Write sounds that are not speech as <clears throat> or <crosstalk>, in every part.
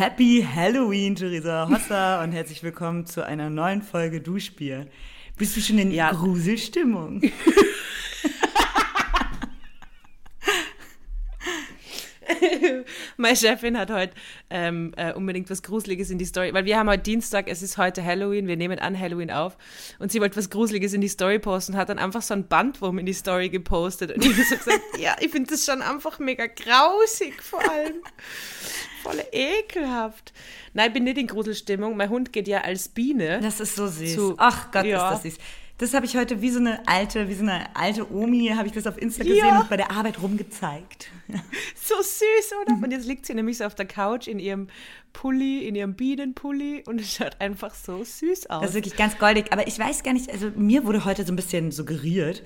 Happy Halloween, Theresa Hosser, und herzlich willkommen zu einer neuen Folge Duschbier. Bist du schon in ja. Gruselstimmung? <laughs> Meine Chefin hat heute ähm, äh, unbedingt was Gruseliges in die Story, weil wir haben heute Dienstag, es ist heute Halloween, wir nehmen an Halloween auf und sie wollte was Gruseliges in die Story posten und hat dann einfach so ein Bandwurm in die Story gepostet und ich habe so gesagt, <laughs> ja, ich finde das schon einfach mega grausig vor allem. Voll ekelhaft. Nein, ich bin nicht in Gruselstimmung. Mein Hund geht ja als Biene. Das ist so süß. Zu, Ach Gott, ja. ist das süß. Das habe ich heute wie so eine alte, wie so eine alte Omi, habe ich das auf Insta gesehen ja. und bei der Arbeit rumgezeigt. <laughs> So süß, oder? Und jetzt liegt sie nämlich so auf der Couch in ihrem Pulli, in ihrem Bienenpulli und es schaut einfach so süß aus. Das ist wirklich ganz goldig. Aber ich weiß gar nicht, also mir wurde heute so ein bisschen suggeriert,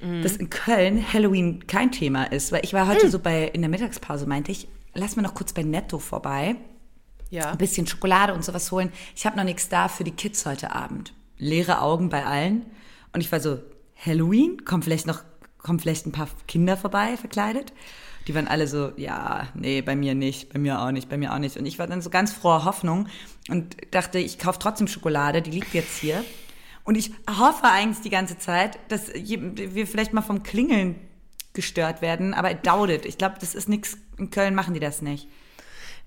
mhm. dass in Köln Halloween kein Thema ist. Weil ich war heute mhm. so bei, in der Mittagspause meinte ich, lass mir noch kurz bei Netto vorbei. Ja. Ein bisschen Schokolade und sowas holen. Ich habe noch nichts da für die Kids heute Abend leere Augen bei allen. Und ich war so, Halloween? Kommen vielleicht noch, kommen vielleicht ein paar Kinder vorbei, verkleidet? Die waren alle so, ja, nee, bei mir nicht, bei mir auch nicht, bei mir auch nicht. Und ich war dann so ganz froher Hoffnung und dachte, ich kaufe trotzdem Schokolade, die liegt jetzt hier. Und ich hoffe eigentlich die ganze Zeit, dass wir vielleicht mal vom Klingeln gestört werden, aber it doubt it. Ich glaube, das ist nichts. In Köln machen die das nicht.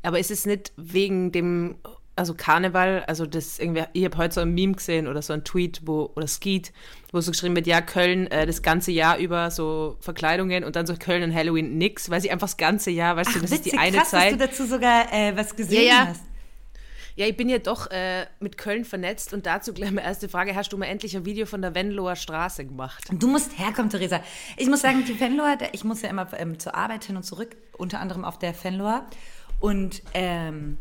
Aber ist es nicht wegen dem also Karneval, also das irgendwie, ich habe heute so ein Meme gesehen oder so ein Tweet, wo, oder Skeet, wo so geschrieben wird, ja, Köln äh, das ganze Jahr über so Verkleidungen und dann so Köln und Halloween nix, weil sie einfach das ganze Jahr, weißt Ach, du, das witzig, ist die eine krass, Zeit. dass du dazu sogar äh, was gesehen ja, ja. hast. Ja, ich bin ja doch äh, mit Köln vernetzt und dazu gleich meine erste Frage. Hast du mal endlich ein Video von der Venloer Straße gemacht? Du musst herkommen, Theresa. Ich muss sagen, die Venloer, ich muss ja immer ähm, zur Arbeit hin und zurück, unter anderem auf der Venloer. Und ähm,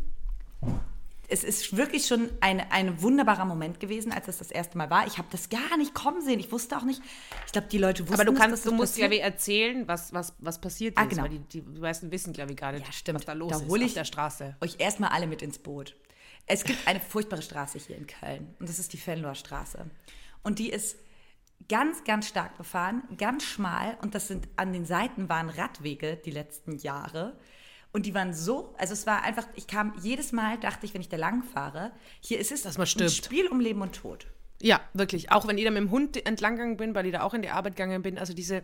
es ist wirklich schon ein, ein wunderbarer Moment gewesen, als es das erste Mal war. Ich habe das gar nicht kommen sehen. Ich wusste auch nicht. Ich glaube, die Leute wussten Aber du kannst, dass du musst ja erzählen, was, was, was passiert ah, ist. Genau. Weil die, die meisten wissen, glaube ich, gar nicht, ja, stimmt. was da los da ist hol ich auf der Straße. Euch erstmal alle mit ins Boot. Es gibt eine furchtbare Straße hier in Köln. Und das ist die Fenloher Straße. Und die ist ganz, ganz stark befahren, ganz schmal. Und das sind an den Seiten waren Radwege die letzten Jahre. Und die waren so, also es war einfach, ich kam jedes Mal, dachte ich, wenn ich da lang fahre, hier ist es Dass man stirbt. ein Spiel um Leben und Tod. Ja, wirklich. Auch wenn ich da mit dem Hund entlang gegangen bin, weil ich da auch in die Arbeit gegangen bin, also diese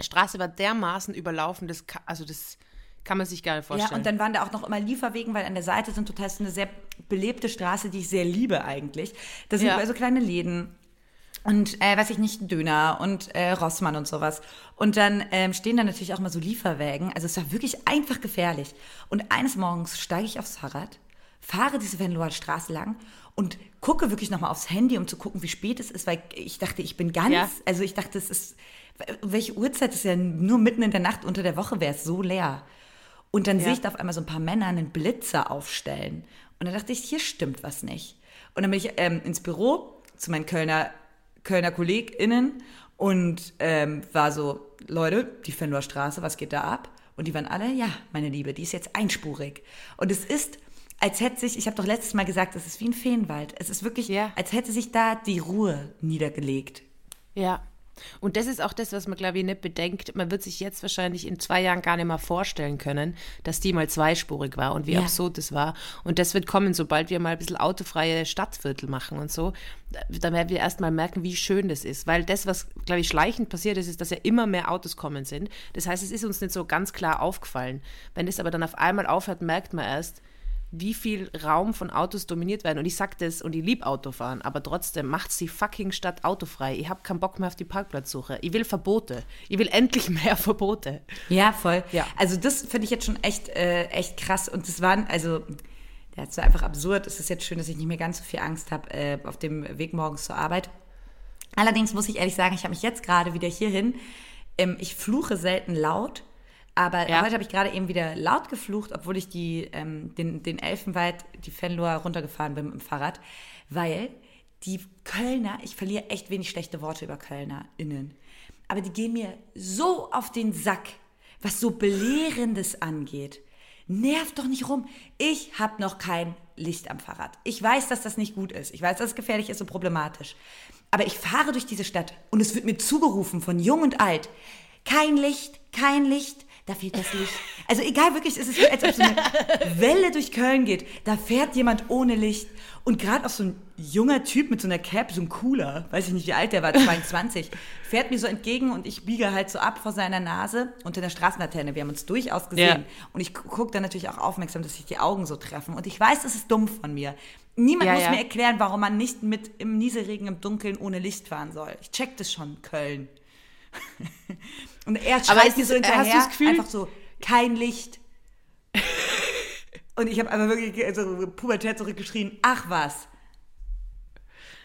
Straße war dermaßen überlaufen, das, also das kann man sich gar nicht vorstellen. Ja, und dann waren da auch noch immer Lieferwegen, weil an der Seite sind total eine sehr belebte Straße, die ich sehr liebe eigentlich. Da sind ja. überall so kleine Läden und äh, weiß ich nicht, Döner und äh, Rossmann und sowas. Und dann ähm, stehen da natürlich auch mal so Lieferwägen. Also es war wirklich einfach gefährlich. Und eines Morgens steige ich aufs Fahrrad, fahre diese Venloer Straße lang und gucke wirklich nochmal aufs Handy, um zu gucken, wie spät es ist, weil ich dachte, ich bin ganz, ja. also ich dachte, es ist, welche Uhrzeit ist ja nur mitten in der Nacht unter der Woche wäre es so leer. Und dann ja. sehe ich da auf einmal so ein paar Männer einen Blitzer aufstellen. Und dann dachte ich, hier stimmt was nicht. Und dann bin ich ähm, ins Büro zu meinen Kölner Kölner KollegInnen und ähm, war so, Leute, die Fenloher Straße, was geht da ab? Und die waren alle, ja, meine Liebe, die ist jetzt einspurig. Und es ist, als hätte sich, ich habe doch letztes Mal gesagt, es ist wie ein Feenwald. Es ist wirklich, ja. als hätte sich da die Ruhe niedergelegt. Ja, und das ist auch das, was man, glaube ich, nicht bedenkt. Man wird sich jetzt wahrscheinlich in zwei Jahren gar nicht mehr vorstellen können, dass die mal zweispurig war und wie ja. absurd das war. Und das wird kommen, sobald wir mal ein bisschen autofreie Stadtviertel machen und so. Da werden wir erst mal merken, wie schön das ist. Weil das, was, glaube ich, schleichend passiert ist, ist, dass ja immer mehr Autos kommen sind. Das heißt, es ist uns nicht so ganz klar aufgefallen. Wenn es aber dann auf einmal aufhört, merkt man erst, wie viel Raum von Autos dominiert werden. Und ich sag das und ich liebe Autofahren, aber trotzdem macht die fucking Stadt autofrei. Ich habe keinen Bock mehr auf die Parkplatzsuche. Ich will Verbote. Ich will endlich <laughs> mehr Verbote. Ja, voll. Ja. Also das finde ich jetzt schon echt, äh, echt krass. Und das waren, also, das ist einfach absurd. Es ist jetzt schön, dass ich nicht mehr ganz so viel Angst habe äh, auf dem Weg morgens zur Arbeit. Allerdings muss ich ehrlich sagen, ich habe mich jetzt gerade wieder hierhin. Ähm, ich fluche selten laut aber ja. heute habe ich gerade eben wieder laut geflucht, obwohl ich die, ähm, den, den Elfenwald, die Fenloher runtergefahren bin mit dem Fahrrad, weil die Kölner, ich verliere echt wenig schlechte Worte über KölnerInnen, aber die gehen mir so auf den Sack, was so Belehrendes angeht. Nervt doch nicht rum. Ich habe noch kein Licht am Fahrrad. Ich weiß, dass das nicht gut ist. Ich weiß, dass es gefährlich ist und problematisch. Aber ich fahre durch diese Stadt und es wird mir zugerufen von jung und alt. Kein Licht, kein Licht, da fehlt das Licht. Also egal, wirklich, es ist als ob so eine <laughs> Welle durch Köln geht. Da fährt jemand ohne Licht. Und gerade auch so ein junger Typ mit so einer Cap, so ein cooler, weiß ich nicht, wie alt der war, <laughs> 22, fährt mir so entgegen und ich biege halt so ab vor seiner Nase unter der Straßenlaterne. Wir haben uns durchaus gesehen. Ja. Und ich gucke dann natürlich auch aufmerksam, dass sich die Augen so treffen. Und ich weiß, das ist dumm von mir. Niemand ja, muss ja. mir erklären, warum man nicht mit im Nieselregen, im Dunkeln ohne Licht fahren soll. Ich check das schon, Köln. <laughs> und er schreit mir so hinterher, hast Gefühl, einfach so, kein Licht. und ich habe einfach wirklich also Pubertät zurückgeschrien, ach was.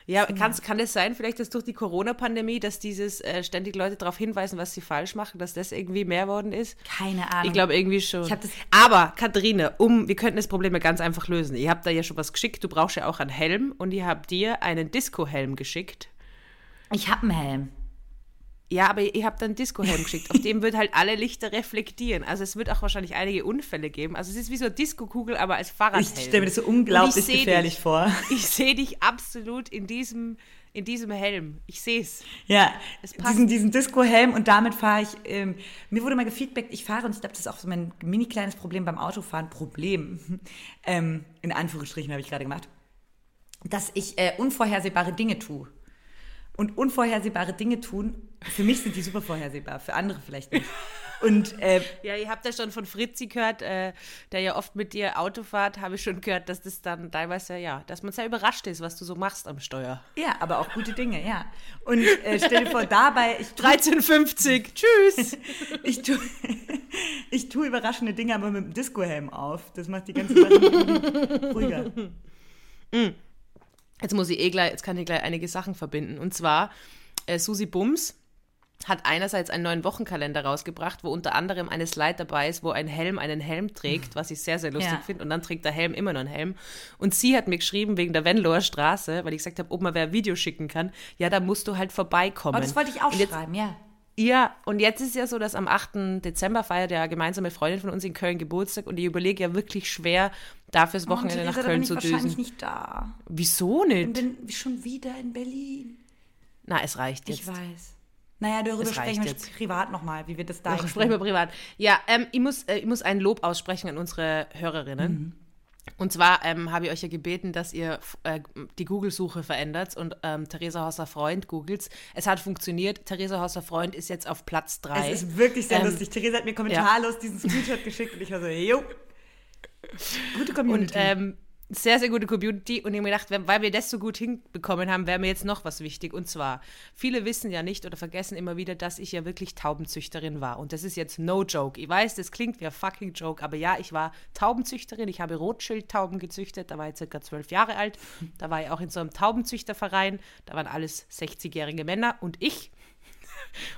Ja, kann's, kann es sein, vielleicht, dass durch die Corona-Pandemie, dass dieses äh, ständig Leute darauf hinweisen, was sie falsch machen, dass das irgendwie mehr worden ist? Keine Ahnung. Ich glaube irgendwie schon. Aber, Katharina, um, wir könnten das Problem ja ganz einfach lösen. Ihr habt da ja schon was geschickt, du brauchst ja auch einen Helm und ihr habt dir einen Disco-Helm geschickt. Ich habe einen Helm. Ja, aber ihr habt einen Disco-Helm geschickt, auf dem wird halt alle Lichter reflektieren. Also es wird auch wahrscheinlich einige Unfälle geben. Also es ist wie so eine Disco-Kugel, aber als Fahrradhelm. Ich stelle mir das so unglaublich gefährlich dich, vor. <laughs> Ich sehe dich absolut in diesem, in diesem Helm. Ich sehe es. Ja, diesen, diesen Disco-Helm und damit fahre ich, ähm, mir wurde mal gefeedbackt, ich fahre und ich glaube, das ist auch so mein mini kleines Problem beim Autofahren. Problem, <laughs> ähm, in Anführungsstrichen habe ich gerade gemacht, dass ich äh, unvorhersehbare Dinge tue und unvorhersehbare Dinge tun. Für mich sind die super vorhersehbar, für andere vielleicht nicht. Und, äh, ja, ihr habt ja schon von Fritzi gehört, äh, der ja oft mit dir Auto fährt, habe ich schon gehört, dass das dann teilweise, ja, dass man sehr überrascht ist, was du so machst am Steuer. Ja, aber auch gute Dinge, ja. Und äh, stell dir vor, dabei... Ich 13,50, tschüss! <laughs> ich tue ich tu überraschende Dinge, aber mit dem Disco-Helm auf. Das macht die ganze Sache ruhiger. Mm. Jetzt muss ich eh gleich, jetzt kann ich gleich einige Sachen verbinden. Und zwar, äh, Susi Bums hat einerseits einen neuen Wochenkalender rausgebracht, wo unter anderem eine Slide dabei ist, wo ein Helm einen Helm trägt, was ich sehr, sehr lustig ja. finde. Und dann trägt der Helm immer noch einen Helm. Und sie hat mir geschrieben wegen der Venloer Straße, weil ich gesagt habe, ob man wer Video schicken kann. Ja, da musst du halt vorbeikommen. Oh, das wollte ich auch jetzt, schreiben, ja. Ja, und jetzt ist ja so, dass am 8. Dezember feiert ja gemeinsame Freundin von uns in Köln Geburtstag und ich überlege ja wirklich schwer, dafür das oh, Wochenende oh, nach Köln zu düsen. Ich bin wahrscheinlich nicht da. Wieso nicht? Ich bin schon wieder in Berlin. Na, es reicht jetzt. Ich weiß. Naja, darüber sprechen wir jetzt. privat nochmal, wie wir das da Sprechen wir privat. Ja, ähm, ich, muss, äh, ich muss ein Lob aussprechen an unsere Hörerinnen. Mhm. Und zwar ähm, habe ich euch ja gebeten, dass ihr äh, die Google-Suche verändert und ähm, Theresa Hosser Freund googelt. Es hat funktioniert. Theresa Hosser Freund ist jetzt auf Platz 3. Es ist wirklich sehr ähm, lustig. Theresa hat mir kommentarlos ja. diesen Screenshot geschickt und ich war so, jo. Gute Community. Und ähm, sehr, sehr gute Community. Und ich habe mir gedacht, weil wir das so gut hinbekommen haben, wäre mir jetzt noch was wichtig. Und zwar, viele wissen ja nicht oder vergessen immer wieder, dass ich ja wirklich Taubenzüchterin war. Und das ist jetzt no joke. Ich weiß, das klingt wie ein fucking Joke, aber ja, ich war Taubenzüchterin. Ich habe Rotschildtauben gezüchtet. Da war ich circa zwölf Jahre alt. Da war ich auch in so einem Taubenzüchterverein. Da waren alles 60-jährige Männer und ich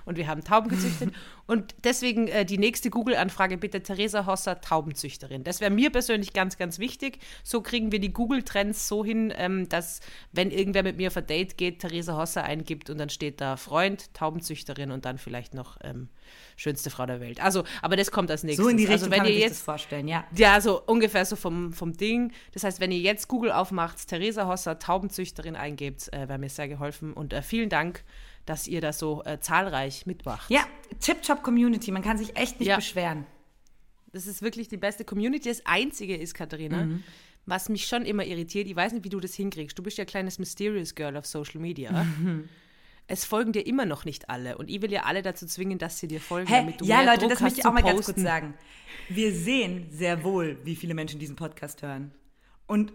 und wir haben Tauben gezüchtet. <laughs> und deswegen äh, die nächste Google-Anfrage bitte Theresa Hosser, Taubenzüchterin. Das wäre mir persönlich ganz, ganz wichtig. So kriegen wir die Google-Trends so hin, ähm, dass wenn irgendwer mit mir auf ein Date geht, Theresa Hosser eingibt und dann steht da Freund, Taubenzüchterin und dann vielleicht noch ähm, schönste Frau der Welt. Also, aber das kommt als nächstes. So in die also, Richtung also, wenn ihr jetzt, das vorstellen, ja. Ja, so ungefähr so vom, vom Ding. Das heißt, wenn ihr jetzt Google aufmacht, Theresa Hosser, Taubenzüchterin eingebt, äh, wäre mir sehr geholfen. Und äh, vielen Dank dass ihr das so äh, zahlreich mitmacht. Ja, Tip-Top Community, man kann sich echt nicht ja. beschweren. Das ist wirklich die beste Community. Das Einzige ist, Katharina, mhm. was mich schon immer irritiert, ich weiß nicht, wie du das hinkriegst. Du bist ja ein kleines Mysterious Girl auf Social Media. Mhm. <laughs> Es folgen dir immer noch nicht alle. Und ich will ja alle dazu zwingen, dass sie dir folgen, Hä? damit du Ja, mehr Leute, Druck das möchte ich auch mal ganz kurz sagen. Wir sehen sehr wohl, wie viele Menschen diesen Podcast hören. Und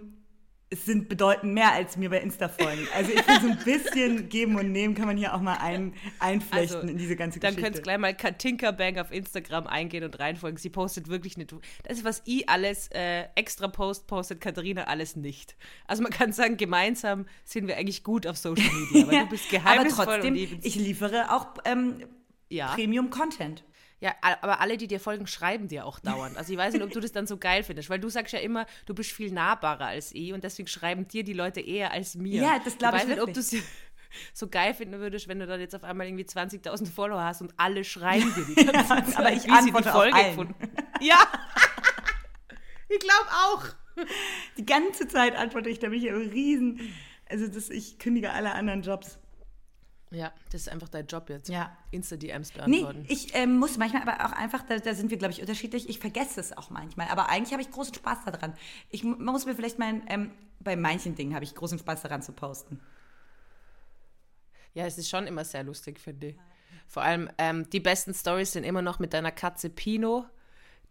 es sind bedeutend mehr als mir bei Insta folgen. Also ich finde so ein bisschen <laughs> geben und nehmen kann man hier auch mal ein, einflechten also, in diese ganze Geschichte. Dann könnt ihr gleich mal Katinka Bank auf Instagram eingehen und reinfolgen. Sie postet wirklich nicht. Das ist, was ich alles äh, extra post, postet Katharina alles nicht. Also man kann sagen, gemeinsam sind wir eigentlich gut auf Social Media. Weil <laughs> ja, du bist geheimnisvoll. Aber trotzdem, ich liefere auch ähm, ja. Premium-Content. Ja, aber alle, die dir folgen, schreiben dir auch dauernd. Also ich weiß nicht, ob du das dann so geil findest, weil du sagst ja immer, du bist viel nahbarer als ich und deswegen schreiben dir die Leute eher als mir. Ja, das glaube ich, ich weiß nicht, ob du es <laughs> so geil finden würdest, wenn du dann jetzt auf einmal irgendwie 20.000 Follower hast und alle schreiben dir die ganze <laughs> ja, Zeit, aber ich antworte die Folge gefunden. Ja, <laughs> ich glaube auch. Die ganze Zeit antworte ich, da bin ich ja riesen, also das, ich kündige alle anderen Jobs. Ja, das ist einfach dein Job jetzt. Ja. Insta-DMs beantworten. Nee, ich ähm, muss manchmal aber auch einfach, da, da sind wir, glaube ich, unterschiedlich. Ich vergesse es auch manchmal. Aber eigentlich habe ich großen Spaß daran. Ich man muss mir vielleicht mein, ähm, bei manchen Dingen habe ich großen Spaß daran zu posten. Ja, es ist schon immer sehr lustig, finde ich. Vor allem ähm, die besten Stories sind immer noch mit deiner Katze Pino.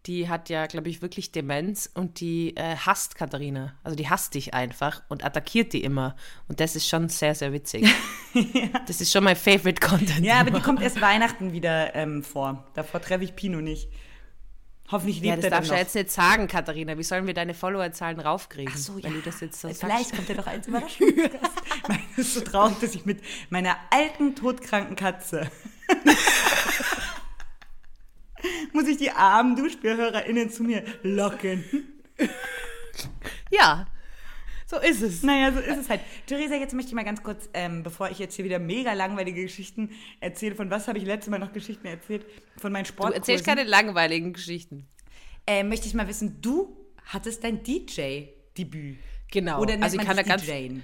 Die hat ja, glaube ich, wirklich Demenz und die äh, hasst Katharina. Also die hasst dich einfach und attackiert die immer. Und das ist schon sehr, sehr witzig. <laughs> ja. Das ist schon mein Favorite Content. Ja, aber die kommt erst Weihnachten wieder ähm, vor. Davor treffe ich Pino nicht. Hoffentlich lebt ja, das er darfst du jetzt nicht sagen, Katharina. Wie sollen wir deine Followerzahlen raufkriegen? Ach so, ja. Wenn du das jetzt so Vielleicht sagst. kommt er doch als Überraschungsgast. <laughs> Es ist so traurig, dass ich mit meiner alten, todkranken Katze <laughs> <laughs> muss ich die armen DuschbierhörerInnen zu mir locken. <laughs> Ja, so ist es. Naja, so ist es halt. Theresa, jetzt möchte ich mal ganz kurz, ähm, bevor ich jetzt hier wieder mega langweilige Geschichten erzähle, von was habe ich letztes Mal noch Geschichten erzählt? Von meinen Du Sportkursen. erzählst keine langweiligen Geschichten. äh, möchte ich mal wissen, du hattest dein DJ-Debüt. Genau. Oder nennt also ich kann da ganz, DJen?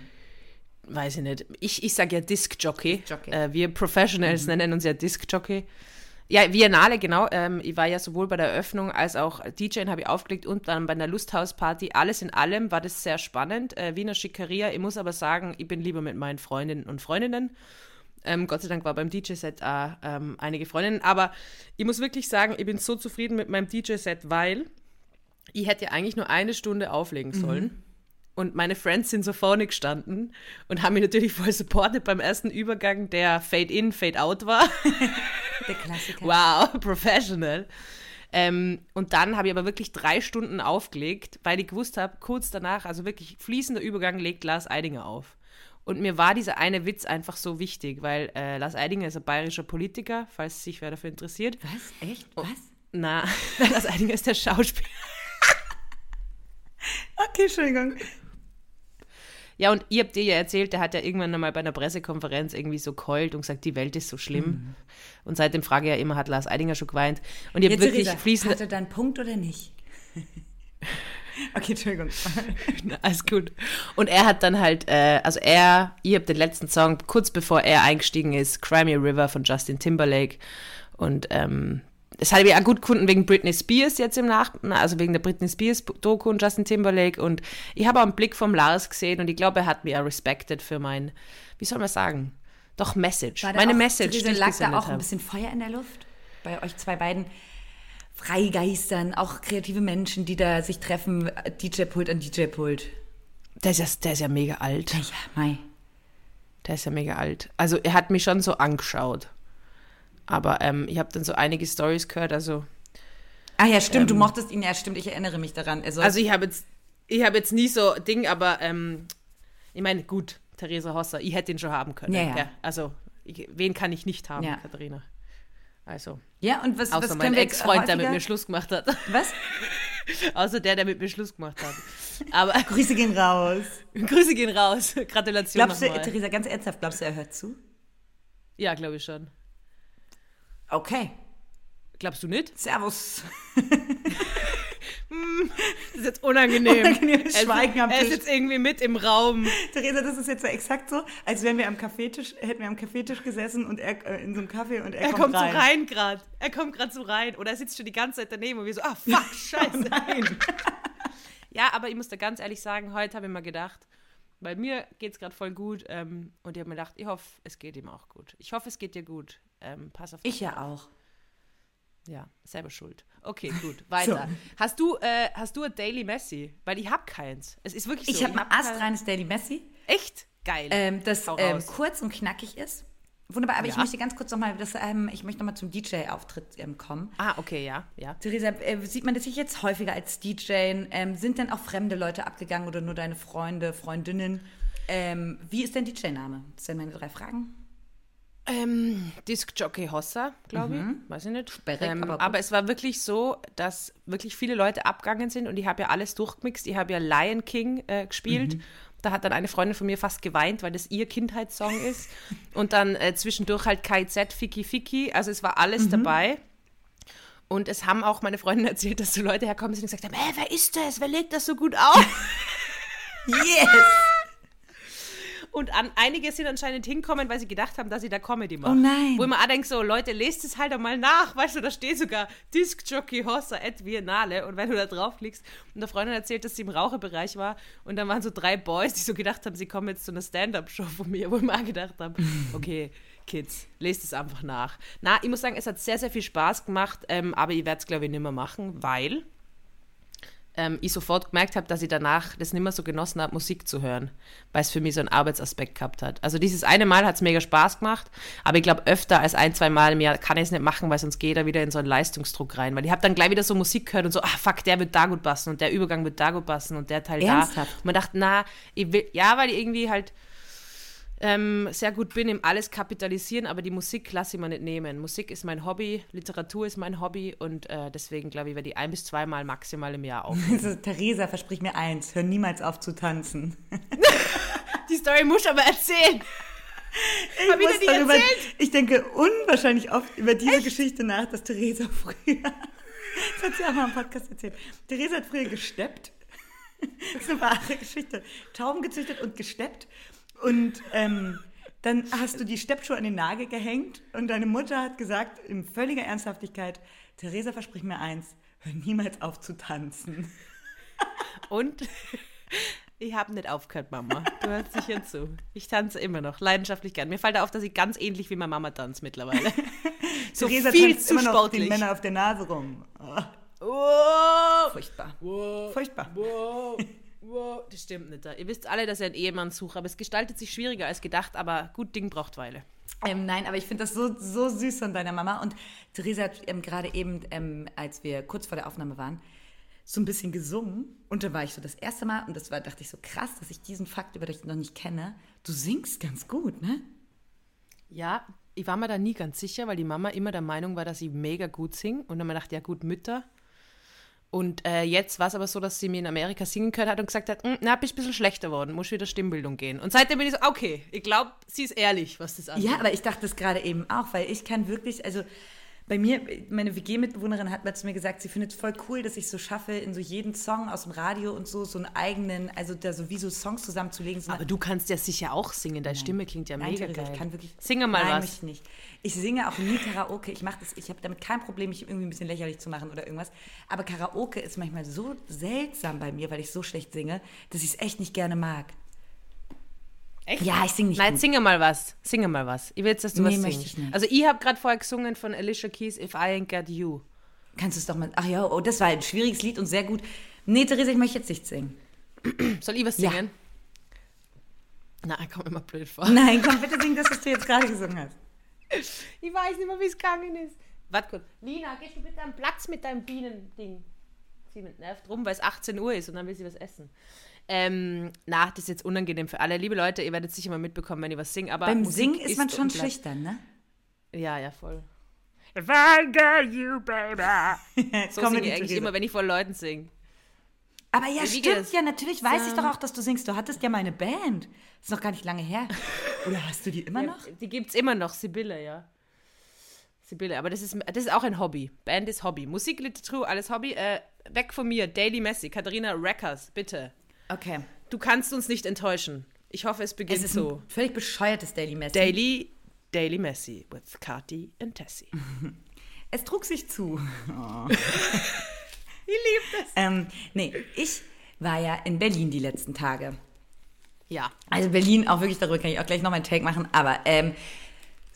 weiß ich nicht. Ich, ich sage ja Disc-Jockey. Disc-Jockey. Äh, wir Professionals nennen uns ja Disc-Jockey. Ja, Biennale, genau. Ähm, ich war ja sowohl bei der Eröffnung als auch DJing habe ich aufgelegt und dann bei einer Lusthausparty. Alles in allem war das sehr spannend. Äh, Wiener Schickeria. Ich muss aber sagen, ich bin lieber mit meinen Freundinnen und Freundinnen. Ähm, Gott sei Dank war beim DJ-Set auch ähm, einige Freundinnen. Aber ich muss wirklich sagen, ich bin so zufrieden mit meinem DJ-Set, weil ich hätte ja eigentlich nur eine Stunde auflegen sollen. Und meine Friends sind so vorne gestanden und haben mich natürlich voll supportet beim ersten Übergang, der Fade in, Fade out war. <laughs> Der Klassiker. Wow, <laughs> professional. Ähm, und dann habe ich aber wirklich drei Stunden aufgelegt, weil ich gewusst habe, kurz danach, also wirklich fließender Übergang, legt Lars Eidinger auf. Und mir war dieser eine Witz einfach so wichtig, weil äh, Lars Eidinger ist ein bayerischer Politiker, falls sich wer dafür interessiert. Was? Echt? Was? Na, <laughs> Lars Eidinger ist der Schauspieler. Okay, Entschuldigung. Ja, und ihr habt dir ja erzählt, der hat ja irgendwann einmal bei einer Pressekonferenz irgendwie so keult und gesagt, die Welt ist so schlimm. Mhm. Und seitdem frage ich ja immer, hat Lars Eidinger schon geweint? Und ihr habt wirklich Theresa, fließend. Hat er da einen Punkt oder nicht? <laughs> okay, Entschuldigung. Alles gut. Und er hat dann halt, äh, also er, ihr habt den letzten Song, kurz bevor er eingestiegen ist, Crimea River von Justin Timberlake. Und ähm, das habe ich auch gut gefunden wegen Britney Spears jetzt im Nach, also wegen der Britney Spears Doku und Justin Timberlake. Und ich habe auch einen Blick vom Lars gesehen und ich glaube, er hat mich auch respected für mein, wie soll man sagen, doch Message. Meine auch, Message, Theresa, die ich lag da auch ein habe. bisschen Feuer in der Luft? Bei euch zwei beiden Freigeistern, auch kreative Menschen, die da sich treffen, DJ-Pult an DJ-Pult. Der ist, ja, der ist ja mega alt. Ja, Mai. Der ist ja mega alt. Also er hat mich schon so angeschaut. Aber ähm, ich habe dann so einige Stories gehört, also Ah ja, stimmt, du mochtest ihn, ja, stimmt, ich erinnere mich daran. Also, Also ich habe jetzt, ich habe jetzt nie so Ding, aber ähm, ich meine, gut, Theresa Hosser, ich hätte ihn schon haben können. Ja, ja. gell? Also, ich, wen kann ich nicht haben, Ja. Katharina? Also, ja, und was, außer was mein Ex-Freund, der mit mir Schluss gemacht hat. <laughs> Was? <laughs> außer der, der mit mir Schluss gemacht hat. Aber <laughs> Grüße gehen raus. Grüße gehen raus. Gratulation Glaubst du. Theresa, ganz ernsthaft, glaubst du, er hört zu? Ja, glaube ich schon. Okay. Glaubst du nicht? Servus. <laughs> Das ist jetzt unangenehm. Unangenehmes Er Schweigen am Er ist Tisch. jetzt irgendwie mit im Raum. Theresa, das ist jetzt so exakt so, als wären wir am Kaffeetisch, hätten wir am Kaffeetisch gesessen und er äh, in so einem Kaffee und er, Er kommt, kommt, rein. so rein gerade. Er kommt gerade so rein. Oder er sitzt schon die ganze Zeit daneben und wir so, ah, fuck, <laughs> scheiße. Nein. <laughs> Ja, aber ich muss da ganz ehrlich sagen, heute habe ich mir gedacht, weil mir geht es gerade voll gut ähm, und ich habe mir gedacht, ich hoffe, es geht ihm auch gut. Ich hoffe, es geht dir gut. Ähm, pass auf. Ich ja auch. Ja, selber schuld. Okay, gut, <laughs> weiter. Hast du äh, hast du ein Daily Messi? Weil ich habe keins. Es ist wirklich so. Ich habe ein hab astreines Daily Messi, Echt? Geil. ähm, das ähm, kurz und knackig ist. Wunderbar, aber ich Ja. möchte ganz kurz nochmal, ähm, ich möchte nochmal zum DJ-Auftritt ähm, kommen. ah, okay, ja, ja. Theresa, äh, sieht man das sich jetzt häufiger als DJ? Ähm, sind denn auch fremde Leute abgegangen oder nur deine Freunde, Freundinnen? Ähm, wie ist dein DJ-Name? Das sind meine drei Fragen. Ähm, Disc Jockey Hossa, glaube ich. Weiß ich nicht. Sperrig, ähm, aber aber, es war wirklich so, dass wirklich viele Leute abgegangen sind und ich habe ja alles durchgemixt. Ich habe ja Lion King äh, gespielt. Da hat dann eine Freundin von mir fast geweint, weil das ihr Kindheitssong ist. Und dann äh, zwischendurch halt KZ, Fiki Fiki. Also es war alles dabei. Und es haben auch meine Freundinnen <laughs> erzählt, dass so Leute herkommen sind und gesagt haben, hey, wer ist das? Wer legt das so gut auf? <laughs> Yes! Und an, einige sind anscheinend hinkommen, weil sie gedacht haben, dass sie da Comedy machen. Oh nein. Wo ich mir auch denke, so, Leute, lest es halt einmal nach. Weißt du, da steht sogar Disc Jockey Hossa et Biennale. Und wenn du da draufklickst und der Freundin erzählt, dass sie im Raucherbereich war und dann waren so drei Boys, die so gedacht haben, sie kommen jetzt zu einer Stand-Up-Show von mir, wo ich mir auch gedacht habe, <laughs> okay, Kids, lest es einfach nach. Na, ich muss sagen, es hat sehr, sehr viel Spaß gemacht, ähm, aber ich werde es, glaube ich, nicht mehr machen, weil ähm, ich sofort gemerkt habe, dass ich danach das nicht mehr so genossen habe, Musik zu hören, weil es für mich so einen Arbeitsaspekt gehabt hat. Also dieses eine Mal hat es mega Spaß gemacht, aber ich glaube, öfter als ein, zwei Mal im Jahr kann ich es nicht machen, weil sonst geht er wieder in so einen Leistungsdruck rein. Weil ich habe dann gleich wieder so Musik gehört und so, ah fuck, der wird da gut passen und der Übergang wird da gut passen und der Teil Ernsthaft? da. Und man dachte, na, ich will, ja, weil ich irgendwie halt ähm, sehr gut bin im alles kapitalisieren, aber die Musik lasse ich mir nicht nehmen. Musik ist mein Hobby, Literatur ist mein Hobby und äh, deswegen glaube ich, werde ich ein bis zweimal maximal im Jahr aufnehmen. <laughs> Also, Theresa, versprich mir eins, hör niemals auf zu tanzen. <laughs> die Story muss ich aber erzählen. Ich, Hab muss darüber, erzählt? ich denke unwahrscheinlich oft über diese Geschichte nach, dass Theresa <laughs> früher, das hat sie auch mal im Podcast erzählt, Theresa hat früher gesteppt. Das ist eine wahre Geschichte. Tauben gezüchtet und gesteppt. Und ähm, dann hast du die Steppschuhe an den Nagel gehängt und deine Mutter hat gesagt, in völliger Ernsthaftigkeit, Theresa, versprich mir eins, hör niemals auf zu tanzen. <laughs> Und ich habe nicht aufgehört, Mama. Du hörst sicher zu. Ich tanze immer noch, leidenschaftlich gern. Mir fällt auf, dass ich ganz ähnlich wie meine Mama tanze mittlerweile. <laughs> So Theresa viel tanzt zu immer noch sportlich. die Männer auf der Nase rum. Oh, Oh, furchtbar. wow, Furchtbar. wow, wow. Das stimmt nicht. Ihr wisst alle, dass ich einen Ehemann suche, aber es gestaltet sich schwieriger als gedacht, aber gut Ding braucht Weile. Ähm, nein, aber ich finde das so, so süß von deiner Mama. Und Theresa hat ähm, gerade eben, ähm, als wir kurz vor der Aufnahme waren, so ein bisschen gesungen. Und da war ich so das erste Mal, und das war, dachte ich so krass, dass ich diesen Fakt über dich noch nicht kenne. Du singst ganz gut, ne? Ja, ich war mir da nie ganz sicher, weil die Mama immer der Meinung war, dass ich mega gut singe. Und dann habe ich gedacht, ja gut, Mütter. Und äh, jetzt war es aber so, dass sie mir in Amerika singen gehört hat und gesagt hat, "Mm, na, bist ein bisschen schlechter geworden, muss wieder Stimmbildung gehen. Und seitdem bin ich so, okay, ich glaube, sie ist ehrlich, was das angeht. Ja, aber ich dachte das gerade eben auch, weil ich kann wirklich, also bei mir, meine WG-Mitbewohnerin hat mal zu mir gesagt, sie findet es voll cool, dass ich so schaffe, in so jeden Song aus dem Radio und so, so einen eigenen, also da so wie so Songs zusammenzulegen. So Aber du kannst ja sicher auch singen, deine Stimme klingt ja Nein, mega geil. ich kann wirklich. Singe mal Nein, was. ich nicht. Ich singe auch nie Karaoke. Ich mache das, ich habe damit kein Problem, mich irgendwie ein bisschen lächerlich zu machen oder irgendwas. Aber Karaoke ist manchmal so seltsam bei mir, weil ich so schlecht singe, dass ich es echt nicht gerne mag. Echt? Ja, ich singe nicht Nein, gut. singe mal was. Singe mal was. Ich will jetzt, dass du Nee, was möchte singst. ich nicht. Also ich habe gerade vorher gesungen von Alicia Keys, If I Ain't Got You. Kannst du es doch mal. Ach ja, oh, das war ein schwieriges Lied und sehr gut. Nee, Theresa, ich möchte jetzt nicht singen. <clears throat> Soll ich was Ja. singen? Na, kommt immer blöd vor. Nein, komm, bitte sing das, was du jetzt gerade gesungen hast. <laughs> Ich weiß nicht mehr, wie es gegangen ist. Warte kurz. Lina, gehst du bitte am Platz mit deinem Bienending? Sie nervt rum, weil es 18 Uhr ist und dann will sie was essen. Ähm, na, das ist jetzt unangenehm für alle. Liebe Leute, ihr werdet sicher mal mitbekommen, wenn ich was singe. Aber Beim Musik Singen ist man schon schüchtern, ne? Ja, ja, voll. If I got you, baby. <laughs> So singe ich die eigentlich immer, wenn ich vor Leuten singe. Aber ja, Wie stimmt ja, natürlich weiß ich doch auch, dass du singst. Du hattest ja meine Band. Ist noch gar nicht lange her. <laughs> Oder hast du die immer noch? Die gibt es immer noch, Sibylle, ja. Sibylle, aber das ist, das ist auch ein Hobby. Band ist Hobby. Musik, Literatur, alles Hobby. Äh, weg von mir, Daily Messi, Katharina Reckers, bitte. Okay. Du kannst uns nicht enttäuschen. Ich hoffe, es beginnt Es ist so. ein völlig bescheuertes Daily Message. Daily, Daily Messi with Kati and Tessie. <laughs> Es trug sich zu. <laughs> Ich liebe das. Ähm, nee, ich war ja in Berlin die letzten Tage. Ja. Also Berlin, auch wirklich darüber kann ich auch gleich noch meinen Take machen. Aber ähm,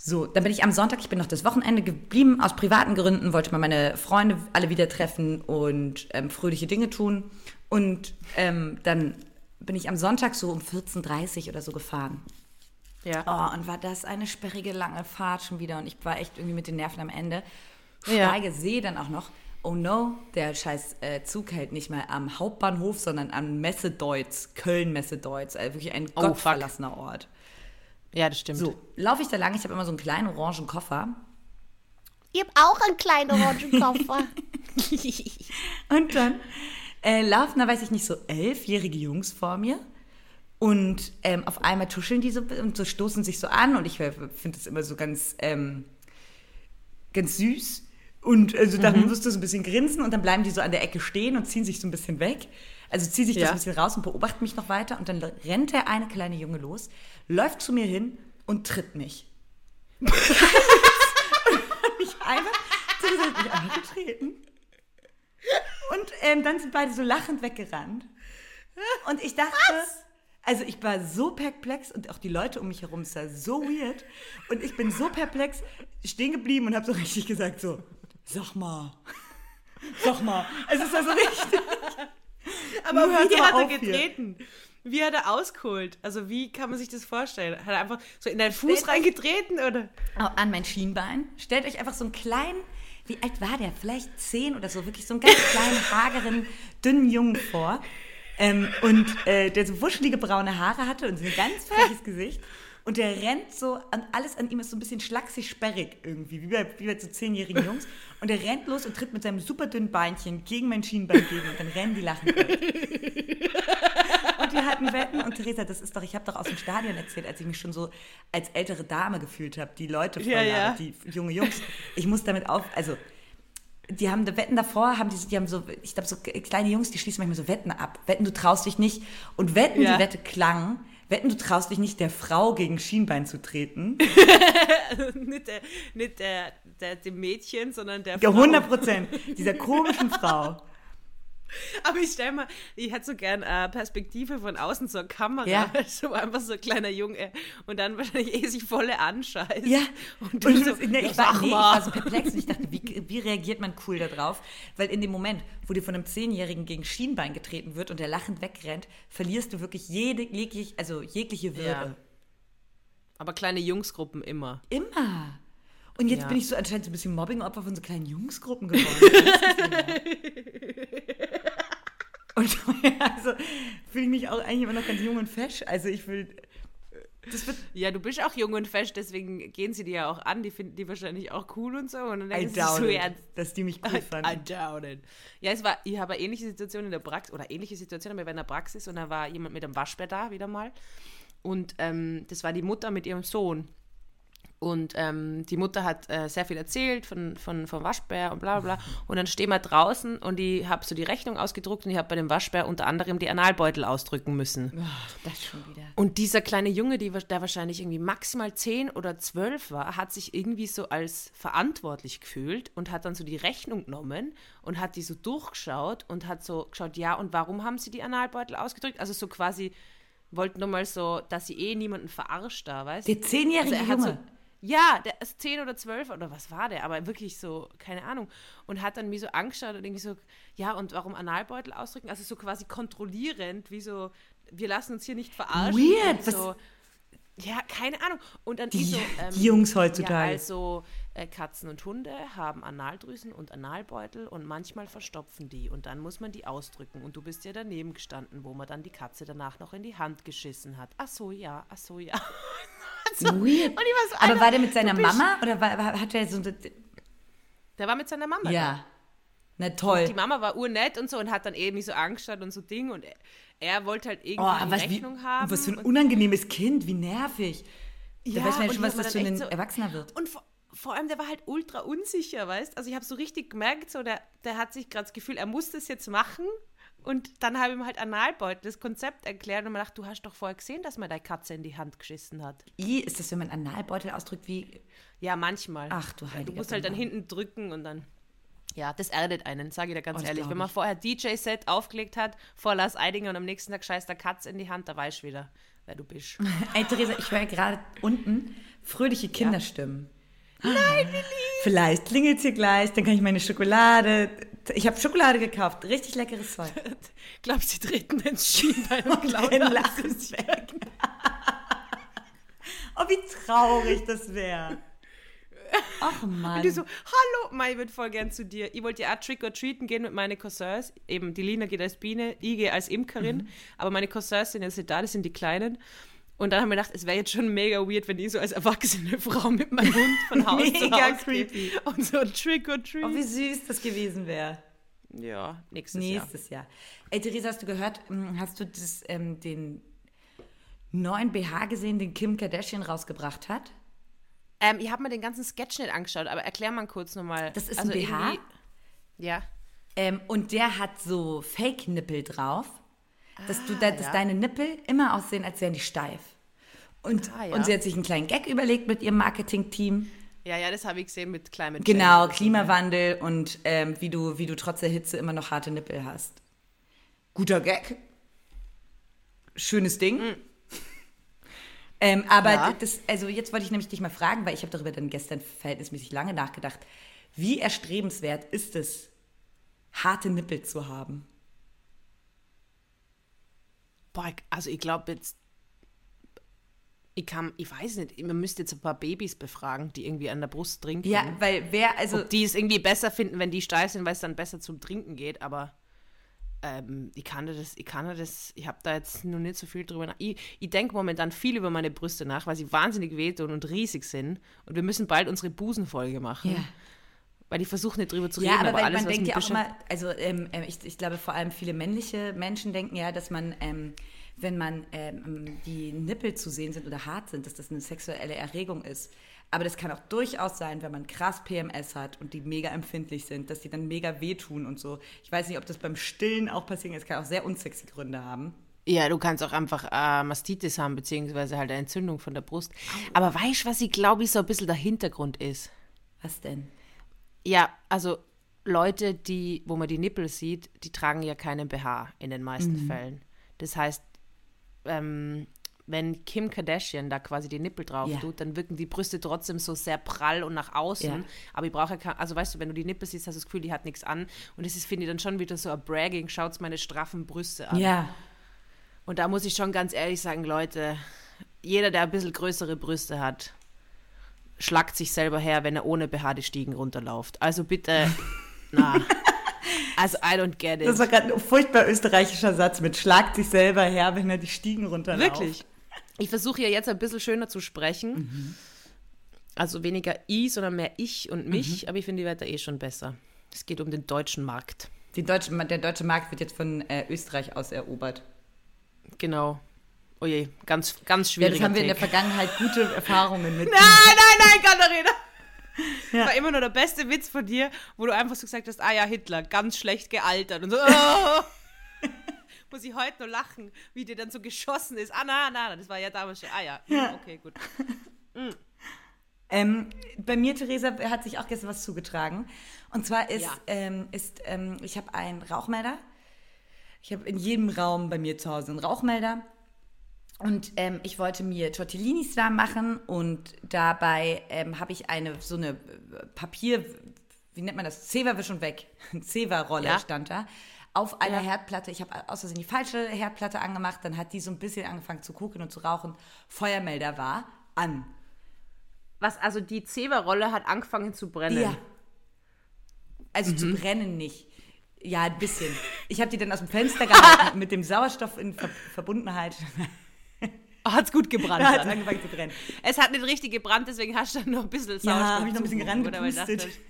so, dann bin ich am Sonntag, ich bin noch das Wochenende geblieben, aus privaten Gründen, wollte mal meine Freunde alle wieder treffen und ähm, fröhliche Dinge tun. Und ähm, dann bin ich am Sonntag so um 14.30 Uhr oder so gefahren. Ja. Oh, und war das eine sperrige, lange Fahrt schon wieder. Und ich war echt irgendwie mit den Nerven am Ende. Ja. Steige, sehe dann auch noch, oh no, der scheiß äh, Zug hält nicht mehr am Hauptbahnhof, sondern am Messedeutz, Köln-Messedeutz. Also wirklich ein Oh, gottverlassener Ort. Ja, das stimmt. So, laufe ich da lang, ich habe immer so einen kleinen orangen Koffer. Ich habe auch einen kleinen Orangenkoffer. <laughs> Und dann äh, laufen da, weiß ich nicht, so elfjährige Jungs vor mir. Und ähm, auf einmal tuscheln die so und so stoßen sich so an. Und ich finde das immer so ganz, ähm, ganz süß. Und also dann mhm. musst du so ein bisschen grinsen und dann bleiben die so an der Ecke stehen und ziehen sich so ein bisschen weg. Also zieht sich das ein bisschen raus und beobachtet mich noch weiter. Und dann rennt der eine kleine Junge los, läuft zu mir hin und tritt mich. <laughs> und hat mich einfach, hat mich einfach getreten. Und ähm, dann sind beide so lachend weggerannt. Und ich dachte, Was? also ich war so perplex und auch die Leute um mich herum, es war so weird. Und ich bin so perplex stehen geblieben und habe so richtig gesagt so, sag mal, sag mal. Also es war so richtig. <laughs> Aber wie hat er getreten? Hier. Wie hat er ausgeholt? Also wie kann man sich das vorstellen? Hat er einfach so in deinen Fuß Stellt reingetreten oder? An mein Schienbein. Stellt euch einfach so einen kleinen, wie alt war der? Vielleicht zehn oder so, wirklich so einen ganz kleinen, <laughs> hageren, dünnen Jungen vor. Ähm, und äh, der so wuschelige braune Haare hatte und so ein ganz freches Gesicht. Und der rennt so, an, alles an ihm ist so ein bisschen schlaksig sperrig irgendwie, wie bei, wie bei so zehnjährigen Jungs. Und er rennt los und tritt mit seinem super dünnen Beinchen gegen mein Schienbein gegen und dann rennen die lachen. und wir hatten Wetten und Theresa, das ist doch, ich habe doch aus dem Stadion erzählt, als ich mich schon so als ältere Dame gefühlt habe, die Leute voll ja, ja. die junge Jungs. Ich muss damit auf, also die haben Wetten davor, haben die, die haben so, ich glaube, so kleine Jungs, die schließen manchmal so Wetten ab. Wetten, du traust dich nicht. Und Wetten, ja. die Wette klang, Wetten, du traust dich nicht, der Frau gegen Schienbein zu treten. <laughs> nicht der, nicht der, der, dem Mädchen, sondern der Frau. Ja, 100 Prozent. Dieser komischen Frau. <laughs> Aber ich stelle mal, ich hätte so gern äh, Perspektive von außen zur Kamera. Ja. <laughs> So einfach so ein kleiner Junge und dann wahrscheinlich eh sich volle anscheißt. Ja. Und, und so, ne, ich, war, nee, ich war so perplex und ich dachte, wie, wie reagiert man cool darauf? Weil in dem Moment, wo dir von einem Zehnjährigen gegen Schienbein getreten wird und der lachend wegrennt, verlierst du wirklich jede, jeglich, also jegliche Würde. Ja. Aber kleine Jungsgruppen immer. Immer. Und jetzt ja. bin ich so anscheinend so ein bisschen Mobbing-Opfer von so kleinen Jungsgruppen geworden. <laughs> und <laughs> also fühle ich mich auch eigentlich immer noch ganz jung und fesch. Also ich will. ja, du bist auch jung und fesch, deswegen gehen sie dir ja auch an. Die finden die wahrscheinlich auch cool und so. Und dann I doubt so, ja, dass die mich cool <laughs> fanden. I, doubt it. Ja, es war, ich habe eine ähnliche Situation in der Praxis, oder ähnliche Situation, aber wir waren in der Praxis und da war jemand mit einem Waschbär da, wieder mal. Und ähm, das war die Mutter mit ihrem Sohn. Und ähm, die Mutter hat äh, sehr viel erzählt von, von, vom Waschbär und bla bla. Und dann stehen wir draußen und ich habe so die Rechnung ausgedruckt und ich habe bei dem Waschbär unter anderem die Analbeutel ausdrücken müssen. Oh, das schon wieder. Und dieser kleine Junge, die, der wahrscheinlich irgendwie maximal zehn oder zwölf war, hat sich irgendwie so als verantwortlich gefühlt und hat dann so die Rechnung genommen und hat die so durchgeschaut und hat so geschaut, ja, und warum haben sie die Analbeutel ausgedrückt? Also so quasi wollten nochmal so, dass sie eh niemanden verarscht da, weißt du? Der zehnjährige also Junge. So, ja, der ist 10 oder 12 oder was war der, aber wirklich so, keine Ahnung. Und hat dann mir so angeschaut und irgendwie so, ja, und warum Analbeutel ausdrücken? Also so quasi kontrollierend, wie so, wir lassen uns hier nicht verarschen. Weird, so, ja, keine Ahnung. Und dann die, so, ähm, die Jungs heutzutage. Ja, also äh, Katzen und Hunde haben Analdrüsen und Analbeutel und manchmal verstopfen die und dann muss man die ausdrücken. Und du bist ja daneben gestanden, wo man dann die Katze danach noch in die Hand geschissen hat. Ach so, ja, ach so, ja. <laughs> <laughs> so. Weird. So, Aber war der mit seiner Mama oder war, hat er so. Der war mit seiner Mama. Ja. Na toll. Und die Mama war urnett und so und hat dann eben so angeschaut und so Ding und er, er wollte halt irgendwie oh, was, Rechnung wie, haben. Was für ein unangenehmes Kind, wie nervig. Da ja, weiß man ja schon, was das für ein so, Erwachsener wird. Und vor, vor, allem, der war halt ultra unsicher, weißt Also ich habe so richtig gemerkt, so der, der hat sich gerade das Gefühl, er muss das jetzt machen und dann habe ich ihm halt Analbeutel das Konzept erklärt und mir gedacht, du hast doch vorher gesehen, dass man deine Katze in die Hand geschissen hat. I, ist das, wenn man Analbeutel ausdrückt, wie. Ja, manchmal. Ach du Heilige. Du musst halt dann hinten drücken und dann. Ja, das erdet einen, sage ich dir ganz oh, ehrlich. Wenn man ich. vorher DJ-Set aufgelegt hat, vor Lars Eidinger und am nächsten Tag scheißt der Katze in die Hand, da weiß ich wieder, wer du bist. <laughs> Ey, Theresa, ich höre gerade unten fröhliche Kinderstimmen. Ja? Nein, Lili! Vielleicht klingelt hier gleich, dann kann ich meine Schokolade ich habe Schokolade gekauft, richtig leckeres Zeug. <laughs> Glaubst sie treten ins Schienbein <laughs> und klauen alles weg. oh, wie traurig das wäre. Ach Mann. Und die so, hallo, Mai wird voll gern zu dir. Ich wollte ja auch Trick-or-Treaten gehen mit meinen Cousins. Eben, die Lina geht als Biene, ich gehe als Imkerin. Mhm. Aber meine Cousins sind jetzt nicht da, das sind die Kleinen. Und dann haben wir gedacht, es wäre jetzt schon mega weird, wenn ich so als erwachsene Frau mit meinem Hund von Haus <laughs> zu Haus creepy. Gehe und so Trick or Treat. Oh, wie süß das gewesen wäre. Ja, nächstes, nächstes Jahr. Jahr. Ey, Theresa, hast du gehört, hm, hast du das, ähm, den neuen BH gesehen, den Kim Kardashian rausgebracht hat? Ähm, ich habe mir den ganzen Sketch nicht angeschaut, aber erklär mal kurz nochmal. Das ist also ein BH. Ja. Ähm, und der hat so Fake-Nippel drauf, dass, du, da- dass ja. deine Nippel immer aussehen, als wären die steif. Und, Ah, ja. und sie hat sich einen kleinen Gag überlegt mit ihrem Marketing-Team. Ja, ja, das habe ich gesehen mit Climate Genau, Change. Klimawandel und ähm, wie, du, wie du trotz der Hitze immer noch harte Nippel hast. Guter Gag. Schönes Ding. Ähm, aber Ja. das, also jetzt wollte ich nämlich dich mal fragen, weil ich habe darüber dann gestern verhältnismäßig lange nachgedacht. Wie erstrebenswert ist es, harte Nippel zu haben? Boah, ich- also ich glaube jetzt, ich kann, ich weiß nicht, man müsste jetzt ein paar Babys befragen, die irgendwie an der Brust trinken. Ja, weil wer, also Ob die es irgendwie besser finden, wenn die steif sind, weil es dann besser zum Trinken geht, aber ähm, ich kann das, ich kann das, ich habe da jetzt noch nicht so viel drüber nach. Ich, ich denke momentan viel über meine Brüste nach, weil sie wahnsinnig wehtun und riesig sind. Und wir müssen bald unsere Busenfolge machen. Ja. Weil ich versuche nicht drüber zu Ja, reden, aber, aber, weil alles, man was denkt ja auch immer, also ähm, ähm, ich, ich glaube vor allem viele männliche Menschen denken ja, dass man, ähm, wenn man ähm, die Nippel zu sehen sind oder hart sind, dass das eine sexuelle Erregung ist. Aber das kann auch durchaus sein, wenn man krass PMS hat und die mega empfindlich sind, dass die dann mega wehtun und so. Ich weiß nicht, ob das beim Stillen auch passiert. Es kann auch sehr unsexy Gründe haben. Ja, du kannst auch einfach äh, Mastitis haben, beziehungsweise halt eine Entzündung von der Brust. Aber weißt du, was ich glaube, ich so ein bisschen der Hintergrund ist? Was denn? Ja, also Leute, die, wo man die Nippel sieht, die tragen ja keinen BH in den meisten Fällen. Das heißt, ähm, wenn Kim Kardashian da quasi die Nippel drauf Ja. tut, dann wirken die Brüste trotzdem so sehr prall und nach außen. Ja. Aber ich brauche ja also weißt du, wenn du die Nippel siehst, hast du das Gefühl, die hat nichts an. Und das ist, finde ich, dann schon wieder so ein Bragging, schaut's meine straffen Brüste an. Ja. Und da muss ich schon ganz ehrlich sagen, Leute, jeder, der ein bisschen größere Brüste hat, schlagt sich selber her, wenn er ohne BH die Stiegen runterläuft. Also bitte, <laughs> na. Also I don't get it. Das war gerade ein furchtbar österreichischer Satz mit schlagt sich selber her, wenn er die Stiegen runterläuft. Wirklich. Ich versuche ja jetzt ein bisschen schöner zu sprechen. Also weniger ich, sondern mehr ich und mich. Aber ich finde, die da eh schon besser. Es geht um den deutschen Markt. Deutsche, der deutsche Markt wird jetzt von äh, Österreich aus erobert. Genau. Oh je, ganz, ganz Ja, schwierig. das haben wir in der Vergangenheit gute Erfahrungen mit. <laughs> Nein, nein, nein, Katharina! Ja. War immer nur der beste Witz von dir, wo du einfach so gesagt hast, ah ja, Hitler, ganz schlecht gealtert. Und so, oh. <laughs> Muss ich heute nur lachen, wie dir dann so geschossen ist. Ah, na, na, das war ja damals schon. Ah ja, Ja. okay, gut. Ähm, bei mir, Theresa, hat sich auch gestern was zugetragen. Und zwar ist, Ja. ähm, ist ähm, ich habe einen Rauchmelder. Ich habe in jedem Raum bei mir zu Hause einen Rauchmelder. Und ähm, ich wollte mir Tortellinis warm machen und dabei ähm, habe ich eine so eine äh, Papier, wie nennt man das? Zewa wisch und weg. <laughs> Zewa-Rolle Ja. stand da. Auf einer Ja. Herdplatte. Ich habe aus Versehen die falsche Herdplatte angemacht. Dann hat die so ein bisschen angefangen zu gucken und zu rauchen. Feuermelder war an. Was, also die Zewa-Rolle hat angefangen zu brennen. Ja. Also zu brennen nicht. Ja, ein bisschen. Ich habe die dann aus dem Fenster gehalten <laughs> mit dem Sauerstoff in Ver Verbundenheit. Hat es gut gebrannt. Da hat angefangen zu brennen. Es hat nicht richtig gebrannt, deswegen hast du dann noch ein bisschen Sauerstoff Ja, habe ich noch ein bisschen zugefügt, oder? Weil ich rangepustet.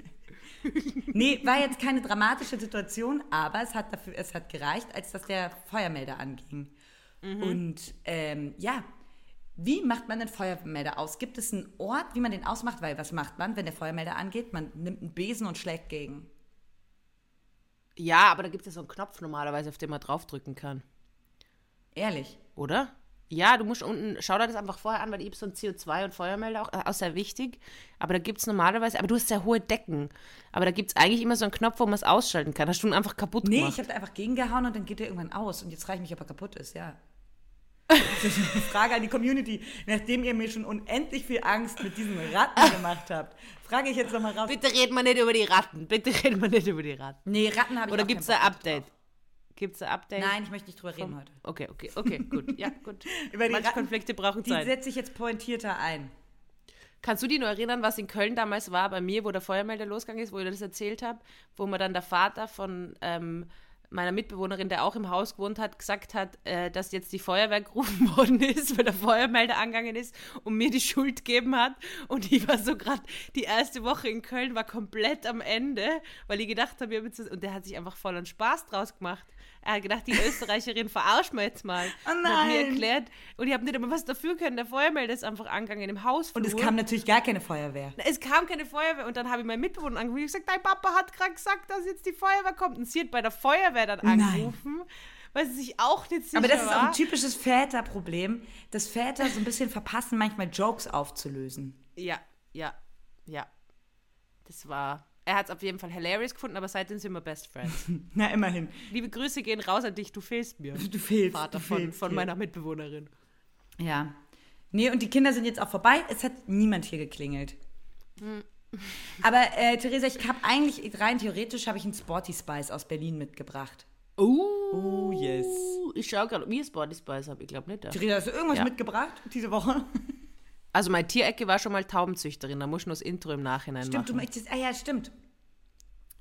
dachte, <laughs> Nee, war jetzt keine dramatische Situation, aber es hat, dafür, es hat gereicht, als dass der Feuermelder anging. Und ähm, ja, wie macht man den Feuermelder aus? Gibt es einen Ort, wie man den ausmacht? Weil was macht man, wenn der Feuermelder angeht? Man nimmt einen Besen und schlägt gegen. Ja, aber da gibt es ja so einen Knopf normalerweise, auf den man draufdrücken kann. Ehrlich. Oder? Ja, du musst unten, schau dir das einfach vorher an, weil ein CO2 und Feuermelder auch, äh, auch sehr wichtig. Aber da gibt es normalerweise, aber du hast sehr hohe Decken. Aber da gibt es eigentlich immer so einen Knopf, wo man es ausschalten kann. Hast du ihn einfach kaputt Nee, gemacht? ich habe da einfach gegengehauen und dann geht der irgendwann aus. Und jetzt frage ich mich, ob er kaputt ist, ja. <laughs> Das ist eine Frage an die Community. Nachdem ihr mir schon unendlich viel Angst mit diesen Ratten gemacht habt, frage ich jetzt nochmal raus. Bitte reden wir nicht über die Ratten. Bitte reden wir nicht über die Ratten. Nee, Ratten habe ich Oder gibt es ein Update? drauf. Gibt es ein Update? Nein, ich möchte nicht drüber reden heute. Okay, okay, okay, gut. Ja, gut. <laughs> Über die Manche Ratten, Konflikte brauchen Die Zeit. setze ich jetzt pointierter ein. Kannst du dich noch erinnern, was in Köln damals war, bei mir, wo der Feuermelder losgegangen ist, wo ich das erzählt habe, wo mir dann der Vater von ähm, meiner Mitbewohnerin, der auch im Haus gewohnt hat, gesagt hat, äh, dass jetzt die Feuerwehr gerufen <laughs> worden ist, weil der Feuermelder angegangen ist und mir die Schuld gegeben hat. Und ich war so gerade, die erste Woche in Köln war komplett am Ende, weil ich gedacht habe, und der hat sich einfach voll einen Spaß draus gemacht. Er hat gedacht, die Österreicherin verarscht mir jetzt mal. Oh Und hat mir nein. erklärt. Und ich habe nicht immer was dafür können. Der Feuermelder ist einfach angegangen im Haus. Und es kam natürlich gar keine Feuerwehr. es kam keine Feuerwehr und dann habe ich meinen Mitbewohner angerufen und gesagt, dein Papa hat gerade gesagt, dass jetzt die Feuerwehr kommt. Und sie hat bei der Feuerwehr dann Nein. angerufen, weil sie sich auch nicht sicher Aber das ist auch ein typisches Väterproblem, dass Väter so ein bisschen verpassen, manchmal Jokes aufzulösen. Ja, ja, ja. Das war. Er hat es auf jeden Fall hilarious gefunden, aber seitdem sind wir Best Friends. <laughs> Na, immerhin. Liebe Grüße gehen raus an dich, du fehlst mir. Du fehlst. Vater du von, fehlst von hier. meiner Mitbewohnerin. Ja. Nee, und die Kinder sind jetzt auch vorbei. Es hat niemand hier geklingelt. Hm. <laughs> Aber äh, Theresa, ich habe eigentlich, rein theoretisch, habe ich einen Sporty Spice aus Berlin mitgebracht. Oh, Oh, yes. Ich schaue gerade, wie ist Body Spice habe ich glaube nicht. Ja. Theresa, hast du irgendwas Ja. mitgebracht diese Woche? <laughs> Also meine Tierecke war schon mal Taubenzüchterin, da muss ich noch das Intro im Nachhinein Stimmt, du machen. möchtest. Ah ja, stimmt.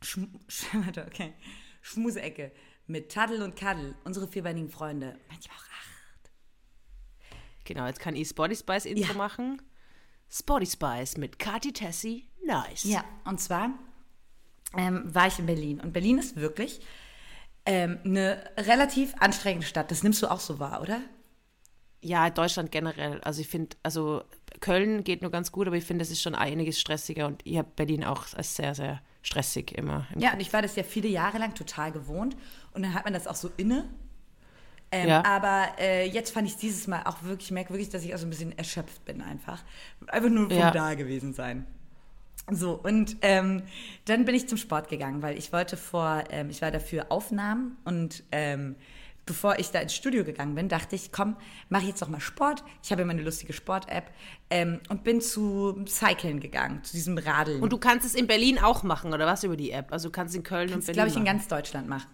Schm <laughs> okay. Schmuseecke mit Taddel und Kaddel, unsere vierbeinigen Freunde. Manchmal auch acht. Genau, jetzt kann ich Spotty Spice Intro Ja. machen. Spotty Spice mit Kati Tessie, nice. Ja, und zwar ähm, war ich in Berlin. Und Berlin ist wirklich ähm, eine relativ anstrengende Stadt. Das nimmst du auch so wahr, oder? Ja, Deutschland generell. Also ich finde, also Köln geht nur ganz gut, aber ich finde, es ist schon einiges stressiger und ich habe Berlin auch als sehr, sehr stressig immer. Im Ja, und ich war das ja viele Jahre lang total gewohnt. Und dann hat man das auch so inne. Ähm, Ja. Aber äh, jetzt fand ich dieses Mal auch wirklich, ich merke wirklich, dass ich auch so ein bisschen erschöpft bin einfach. Einfach nur vom Ja. da gewesen sein. So, und ähm, dann bin ich zum Sport gegangen, weil ich wollte vor, ähm, ich war dafür Aufnahmen und ähm, bevor ich da ins Studio gegangen bin, dachte ich, komm, mache ich jetzt doch mal Sport. Ich habe ja meine lustige Sport-App ähm, und bin zu Cyclen gegangen, zu diesem Radeln. Und du kannst es in Berlin auch machen, oder was, über die App? Also du kannst in Köln und das Berlin glaube ich in machen. ganz Deutschland machen.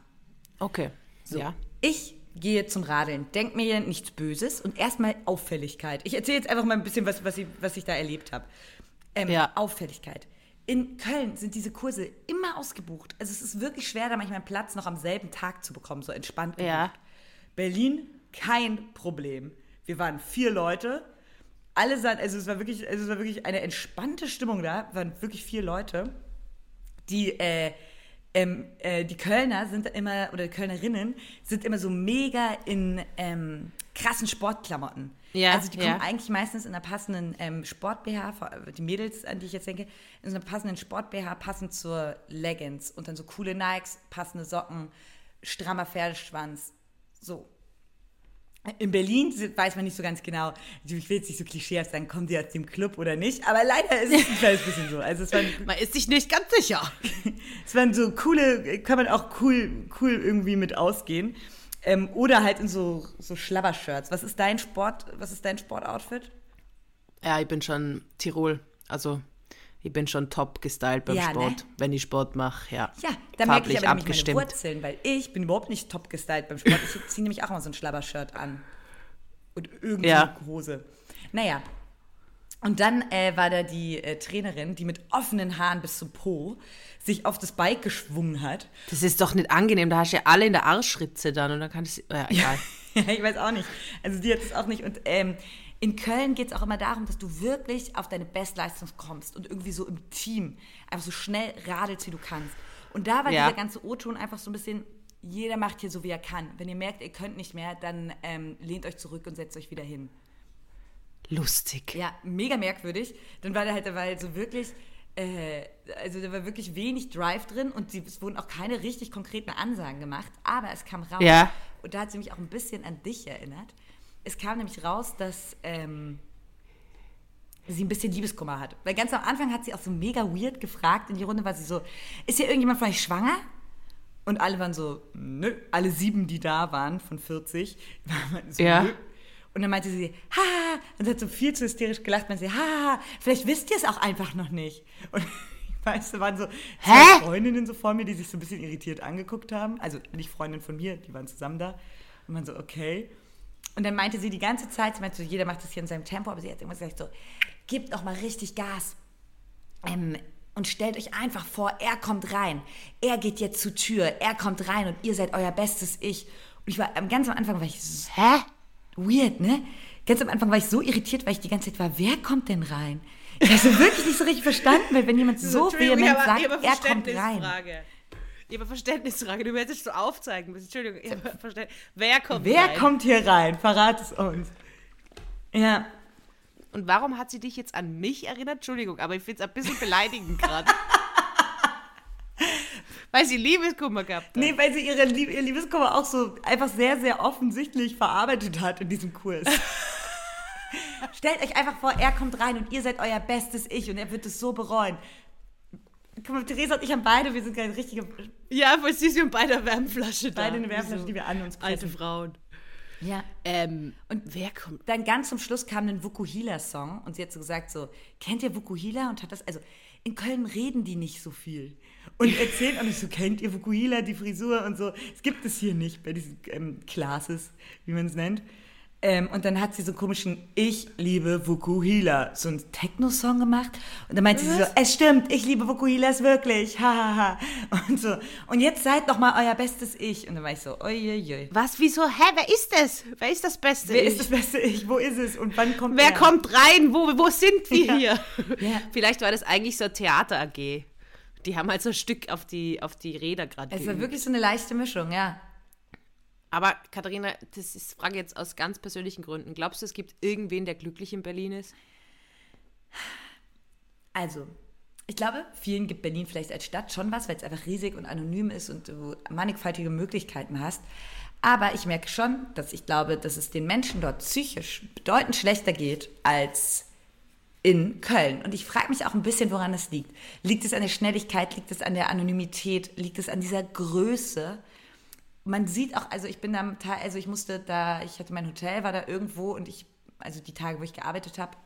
Okay, ja. Ich gehe zum Radeln, denk mir nichts Böses und erstmal Auffälligkeit. Ich erzähle jetzt einfach mal ein bisschen, was, was, ich, was ich da erlebt habe. Ähm, Ja. Auffälligkeit. In Köln sind diese Kurse immer ausgebucht. Also es ist wirklich schwer, da manchmal einen Platz noch am selben Tag zu bekommen, so entspannt. gebucht. Ja. Berlin, kein Problem. Wir waren vier Leute. Alle sahen, also es war wirklich, also es war wirklich eine entspannte Stimmung da. Es waren wirklich vier Leute. Die, äh, ähm, äh, die Kölner sind immer, oder die Kölnerinnen sind immer so mega in ähm, krassen Sportklamotten. Ja, also die kommen ja. eigentlich meistens in einer passenden ähm, Sport-BH, vor- die Mädels, an die ich jetzt denke, in so einer passenden Sport-BH, passend zur Leggings und dann so coole Nikes, passende Socken, strammer Pferdeschwanz, so. In Berlin weiß man nicht so ganz genau, ich will jetzt nicht so klischeehaft sagen, kommen die aus dem Club oder nicht, aber leider ist es <laughs> ein kleines bisschen so. Also es waren, Man ist sich nicht ganz sicher. <laughs> es waren so coole, kann man auch cool, cool irgendwie mit ausgehen. Ähm, oder halt in so, so Schlabbershirts. Was ist dein Sport, was ist dein Sportoutfit? Ja, ich bin schon Tirol. Also ich bin schon top gestylt beim Ja, ne? Sport, wenn ich Sport mache. Ja, Ja, da merke ich aber abgestimmt. meine Wurzeln, weil ich bin überhaupt nicht top gestylt beim Sport. Ich ziehe nämlich auch mal so ein Schlabbershirt an. Und irgendeine Ja. Hose. Naja. Und dann äh, war da die äh, Trainerin, die mit offenen Haaren bis zum Po sich auf das Bike geschwungen hat. Das ist doch nicht angenehm. Da hast du ja alle in der Arschritze dann und dann kann ich. Ja, egal. <laughs> Ja, ich weiß auch nicht. Also die hat es auch nicht. Und ähm, in Köln geht es auch immer darum, dass du wirklich auf deine Bestleistung kommst und irgendwie so im Team einfach so schnell radelst, wie du kannst. Und da war Ja. dieser ganze O-Ton einfach so ein bisschen, jeder macht hier so, wie er kann. Wenn ihr merkt, ihr könnt nicht mehr, dann ähm, lehnt euch zurück und setzt euch wieder hin. Lustig. Ja, mega merkwürdig. Dann war da halt, da war halt so wirklich, äh, also da war wirklich wenig Drive drin und sie, es wurden auch keine richtig konkreten Ansagen gemacht, aber es kam raus. Ja. Und da hat sie mich auch ein bisschen an dich erinnert. Es kam nämlich raus, dass ähm, sie ein bisschen Liebeskummer hat. Weil ganz am Anfang hat sie auch so mega weird gefragt. In die Runde war sie so, ist hier irgendjemand von euch schwanger? Und alle waren so, nö. Alle sieben, die da waren, von 40, <laughs> waren so, Ja. nö. Und dann meinte sie, haha, und hat so viel zu hysterisch gelacht, meinte sie, haha, vielleicht wisst ihr es auch einfach noch nicht. <laughs> Und <laughs> weißt du, waren so Hä? Freundinnen so vor mir, die sich so ein bisschen irritiert angeguckt haben. Also nicht Freundinnen von mir, die waren zusammen da. Und man so, okay. Und dann meinte sie die ganze Zeit, sie meinte so, jeder macht das hier in seinem Tempo, aber sie hat irgendwas gesagt so, gebt doch mal richtig Gas. Ähm, und stellt euch einfach vor, er kommt rein. Er geht jetzt zur Tür, er kommt rein und ihr seid euer bestes Ich. Und ich war am- ganz am Anfang war ich so, hä? Weird, ne? Ganz am Anfang war ich so irritiert, weil ich die ganze Zeit war, wer kommt denn rein? Ich habe so wirklich nicht so richtig verstanden, weil wenn jemand <laughs> so vehement sagt, er kommt rein. Verständnisfrage. Ich habe Verständnisfrage. Du hättest so aufzeigen müssen. Entschuldigung. Ich habe Verständ- Wer kommt Wer rein? kommt hier rein? Verrat es uns. Ja. Und warum hat sie dich jetzt an mich erinnert? Entschuldigung, aber ich finde es ein bisschen beleidigend gerade. <laughs> Weil sie Liebeskummer gehabt hat. Nee, weil sie ihre Lieb ihr Liebeskummer auch so einfach sehr, sehr offensichtlich verarbeitet hat in diesem Kurs. <laughs> Stellt euch einfach vor, er kommt rein und ihr seid euer bestes Ich und er wird es so bereuen. Guck mal, Theresa und ich haben beide, wir sind keine richtige, Ja, voll süß, wir haben beide eine Wärmflasche da. beide eine Wärmflasche, die wir an uns Alte pressen. Frauen. Ja. Ähm, Und wer kommt? Dann ganz zum Schluss kam ein Vukuhila-Song und sie hat so gesagt so, kennt ihr Vukuhila? Und hat das, also in Köln reden die nicht so viel. Und <laughs> erzählt auch nicht so, kennt ihr Vukuhila, die Frisur und so. Das gibt es hier nicht bei diesen ähm, Classes, wie man es nennt. Ähm, und dann hat sie so einen komischen Ich liebe Vukuhila, so einen Techno-Song gemacht. Und dann meinte sie so, es stimmt, ich liebe Vukuhilas wirklich, hahaha. Und so, und jetzt seid doch mal euer bestes Ich. Und dann war ich so, oiuiui. Was, wieso? Hä, wer ist das? Wer ist das Beste? Wer Ich? ist das beste Ich? Wo ist es? Und wann kommt Wer er? kommt rein? Wo, wo sind wir Ja. hier? Ja. Vielleicht war das eigentlich so Theater AG. Die haben halt so ein Stück auf die, auf die Räder gerade Es war wirklich so eine leichte Mischung, ja. Aber Katharina, das ist Frage jetzt aus ganz persönlichen Gründen. Glaubst du, es gibt irgendwen, der glücklich in Berlin ist? Also, ich glaube, vielen gibt Berlin vielleicht als Stadt schon was, weil es einfach riesig und anonym ist und du mannigfaltige Möglichkeiten hast. Aber ich merke schon, dass ich glaube, dass es den Menschen dort psychisch bedeutend schlechter geht als in Köln. Und ich frage mich auch ein bisschen, woran es liegt. Liegt es an der Schnelligkeit? Liegt es an der Anonymität? Liegt es an dieser Größe? Man sieht auch, also ich bin da, also ich musste da, ich hatte mein Hotel, war da irgendwo und ich, also die Tage, wo ich gearbeitet habe,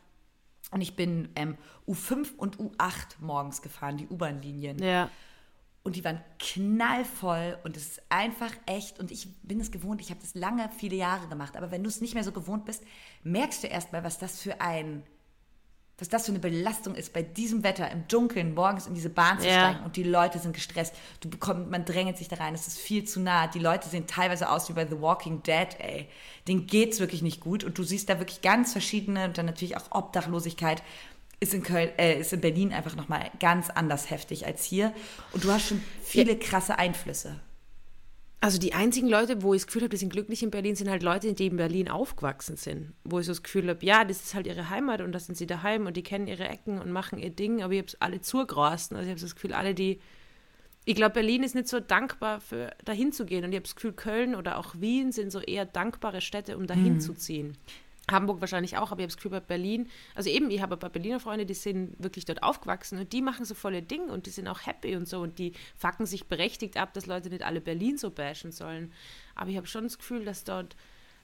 und ich bin ähm, U5 und U8 morgens gefahren, die U-Bahn-Linien. Ja. Und die waren knallvoll und es ist einfach echt. Und ich bin es gewohnt, ich habe das lange, viele Jahre gemacht. Aber wenn du es nicht mehr so gewohnt bist, merkst du erst mal, was das für ein, was das für eine Belastung ist, bei diesem Wetter im Dunkeln morgens in diese Bahn zu Ja. steigen und die Leute sind gestresst. Du bekommst, man drängelt sich da rein, es ist viel zu nah. Die Leute sehen teilweise aus wie bei The Walking Dead, ey. Denen geht's wirklich nicht gut und du siehst da wirklich ganz verschiedene und dann natürlich auch Obdachlosigkeit ist in Köln, äh, ist in Berlin einfach nochmal ganz anders heftig als hier. Und du hast schon viele krasse Einflüsse. Also die einzigen Leute, wo ich das Gefühl habe, die sind glücklich in Berlin, sind halt Leute, die in Berlin aufgewachsen sind. Wo ich so das Gefühl habe, ja, das ist halt ihre Heimat und da sind sie daheim und die kennen ihre Ecken und machen ihr Ding, aber ich habe es alle zugrasten. Also ich habe das Gefühl, alle, die. Ich glaube, Berlin ist nicht so dankbar, für dahin zu gehen. Und ich habe das Gefühl, Köln oder auch Wien sind so eher dankbare Städte, um dahin zu ziehen. Hamburg wahrscheinlich auch, aber ich habe das Gefühl, bei Berlin, also eben, ich habe ein paar Berliner Freunde, die sind wirklich dort aufgewachsen und die machen so volle Dinge und die sind auch happy und so und die fucken sich berechtigt ab, dass Leute nicht alle Berlin so bashen sollen. Aber ich habe schon das Gefühl, dass dort,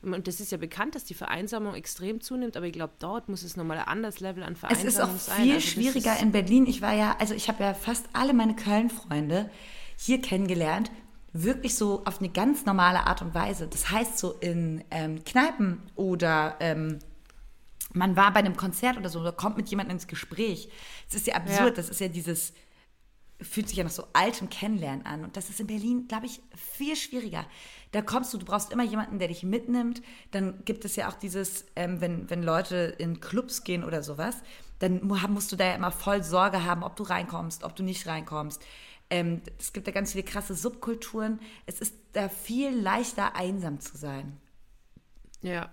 und das ist ja bekannt, dass die Vereinsamung extrem zunimmt, aber ich glaube, dort muss es nochmal ein anderes Level an Es Vereinsamung ist auch sein. viel Also schwieriger in Berlin. Ich war ja, also ich habe ja fast alle meine Köln-Freunde hier kennengelernt. Wirklich so auf eine ganz normale Art und Weise. Das heißt so in ähm, Kneipen oder ähm, man war bei einem Konzert oder so oder kommt mit jemandem ins Gespräch. Es ist ja absurd. Ja. Das ist ja dieses, fühlt sich ja nach so altem Kennenlernen an. Und das ist in Berlin, glaube ich, viel schwieriger. Da kommst du, du brauchst immer jemanden, der dich mitnimmt. Dann gibt es ja auch dieses, ähm, wenn, wenn Leute in Clubs gehen oder sowas, dann mu- musst du da ja immer voll Sorge haben, ob du reinkommst, ob du nicht reinkommst. Ähm, es gibt da ganz viele krasse Subkulturen. Es ist da viel leichter, einsam zu sein. Ja.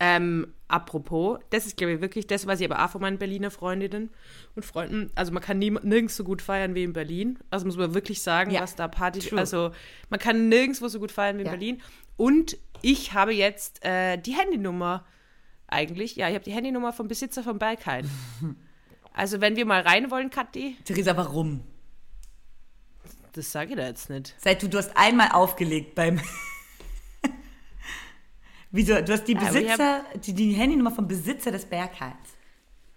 Ähm, apropos, das ist, glaube ich, wirklich das, was ich aber auch von meinen Berliner Freundinnen und Freunden, also man kann nie, nirgends so gut feiern wie in Berlin. Also muss man wirklich sagen, Ja, was da Party, true. also man kann nirgendwo so gut feiern wie in Ja. Berlin. Und ich habe jetzt äh, die Handynummer eigentlich, ja, ich habe die Handynummer vom Besitzer von Berghain. <laughs> Also wenn wir mal rein wollen, Kathi, Theresa, warum? Das sage ich da jetzt nicht. Seit du, du hast einmal aufgelegt beim. <laughs> Wieso? Du hast die Besitzer, die, die Handynummer vom Besitzer des Bergheils.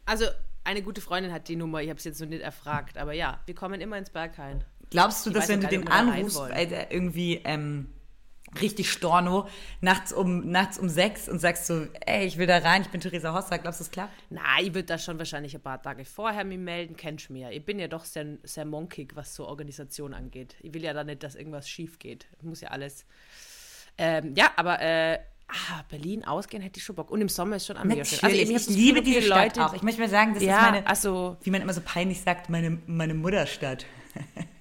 Also eine gute Freundin hat die Nummer, ich habe es jetzt noch nicht erfragt, aber ja, wir kommen immer ins Berghain. Glaubst du, Ich dass wenn du den anrufst, wollen. weil der irgendwie ähm, richtig storno, nachts um, nachts um sechs und sagst so, ey, ich will da rein, ich bin Theresa Hossa, glaubst du, es klappt? Na, ich würde da schon wahrscheinlich ein paar Tage vorher mich melden, kennst du ja. Ich bin ja doch sehr, sehr monkig, was so Organisation angeht. Ich will ja da nicht, dass irgendwas schief geht. Muss ja alles. Ähm, ja, aber äh, ah, Berlin ausgehen hätte ich schon Bock. Und im Sommer ist schon am eben, ich, das liebe diese Stadt auch. Ich möchte mal sagen, das ja, ist meine, also wie man immer so peinlich sagt, meine, meine Mutterstadt. <laughs>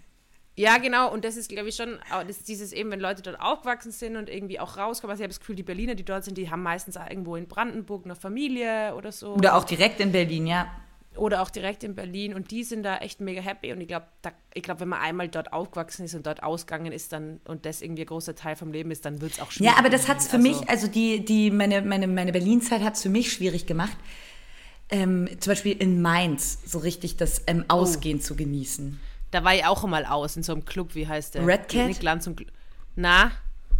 Ja, genau, und das ist, glaube ich, schon, das dieses eben, wenn Leute dort aufgewachsen sind und irgendwie auch rauskommen. Also ich habe das Gefühl, die Berliner, die dort sind, die haben meistens irgendwo in Brandenburg eine Familie oder so. Oder auch direkt in Berlin, ja. Oder auch direkt in Berlin und die sind da echt mega happy und ich glaube, ich glaube, wenn man einmal dort aufgewachsen ist und dort ausgegangen ist dann und das irgendwie ein großer Teil vom Leben ist, dann wird es auch schwierig. Ja, aber das hat es für also, mich, also die, die, meine, meine, meine Berlin-Zeit hat es für mich schwierig gemacht, ähm, zum Beispiel in Mainz so richtig das ähm, Ausgehen oh. zu genießen. Da war ich auch mal aus in so einem Club, wie heißt der? Red Cat? Nicht Glanz und Gl Na?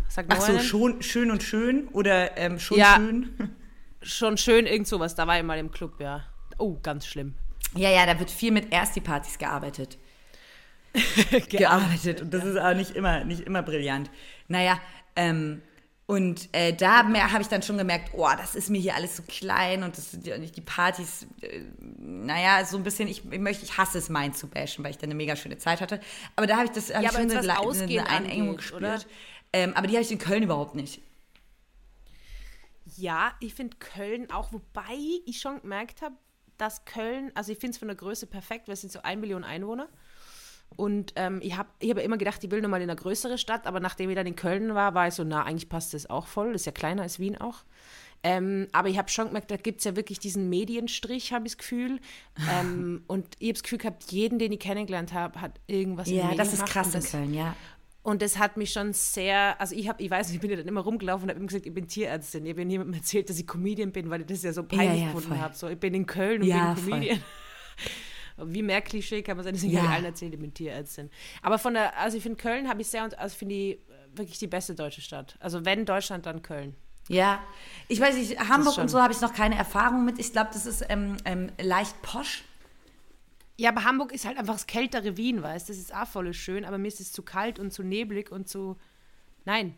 Sag Ach so, schon, schön und schön oder ähm, schon ja, schön? <laughs> Schon schön, irgend sowas. Da war ich mal im Club, ja. Oh, ganz schlimm. Ja, ja, da wird viel mit Ersti-Partys gearbeitet. <laughs> gearbeitet. Und das ist auch nicht immer, nicht immer brillant. Naja, ähm, und äh, da habe ich dann schon gemerkt, oh, das ist mir hier alles so klein und das nicht die Partys, äh, naja, so ein bisschen, ich, ich, möchte, ich hasse es, mein zu bashen, weil ich da eine mega schöne Zeit hatte. Aber da habe ich das hab ja, ich schon eine, eine Einengung angeht, gespürt. Ähm, aber die habe ich in Köln überhaupt nicht. Ja, ich finde Köln auch, wobei ich schon gemerkt habe, dass Köln, also ich finde es von der Größe perfekt, weil es sind so ein Million Einwohner. Und ähm, ich habe ich hab immer gedacht, ich will nochmal in eine größere Stadt, aber nachdem ich dann in Köln war, war ich so, na, eigentlich passt das auch voll. Das ist ja kleiner als Wien auch. Ähm, aber ich habe schon gemerkt, da gibt es ja wirklich diesen Medienstrich, habe ich das Gefühl. <laughs> Ähm, und ich habe das Gefühl gehabt, jeden, den ich kennengelernt habe, hat irgendwas Ja, in das ist krass in Köln, ja. Und das hat mich schon sehr, also ich habe, ich weiß, ich bin ja dann immer rumgelaufen und habe immer gesagt, ich bin Tierärztin. Ich habe niemandem erzählt, dass ich Comedian bin, weil ich das ja so peinlich ja, ja, gefunden habe. So, ich bin in Köln und ja, bin Comedian. Voll. <laughs> Wie mehr Klischee kann man sein, deswegen ja. habe ich allen erzählt, ich bin Tierärztin. Aber von der, also ich finde Köln habe ich sehr, also finde ich wirklich die beste deutsche Stadt. Also wenn Deutschland, dann Köln. Ja, ich weiß nicht, Hamburg und so habe ich noch keine Erfahrung mit. Ich glaube, das ist ähm, ähm, leicht posch. Ja, aber Hamburg ist halt einfach das kältere Wien, weißt du? Das ist auch voll schön, aber mir ist es zu kalt und zu neblig und zu. Nein,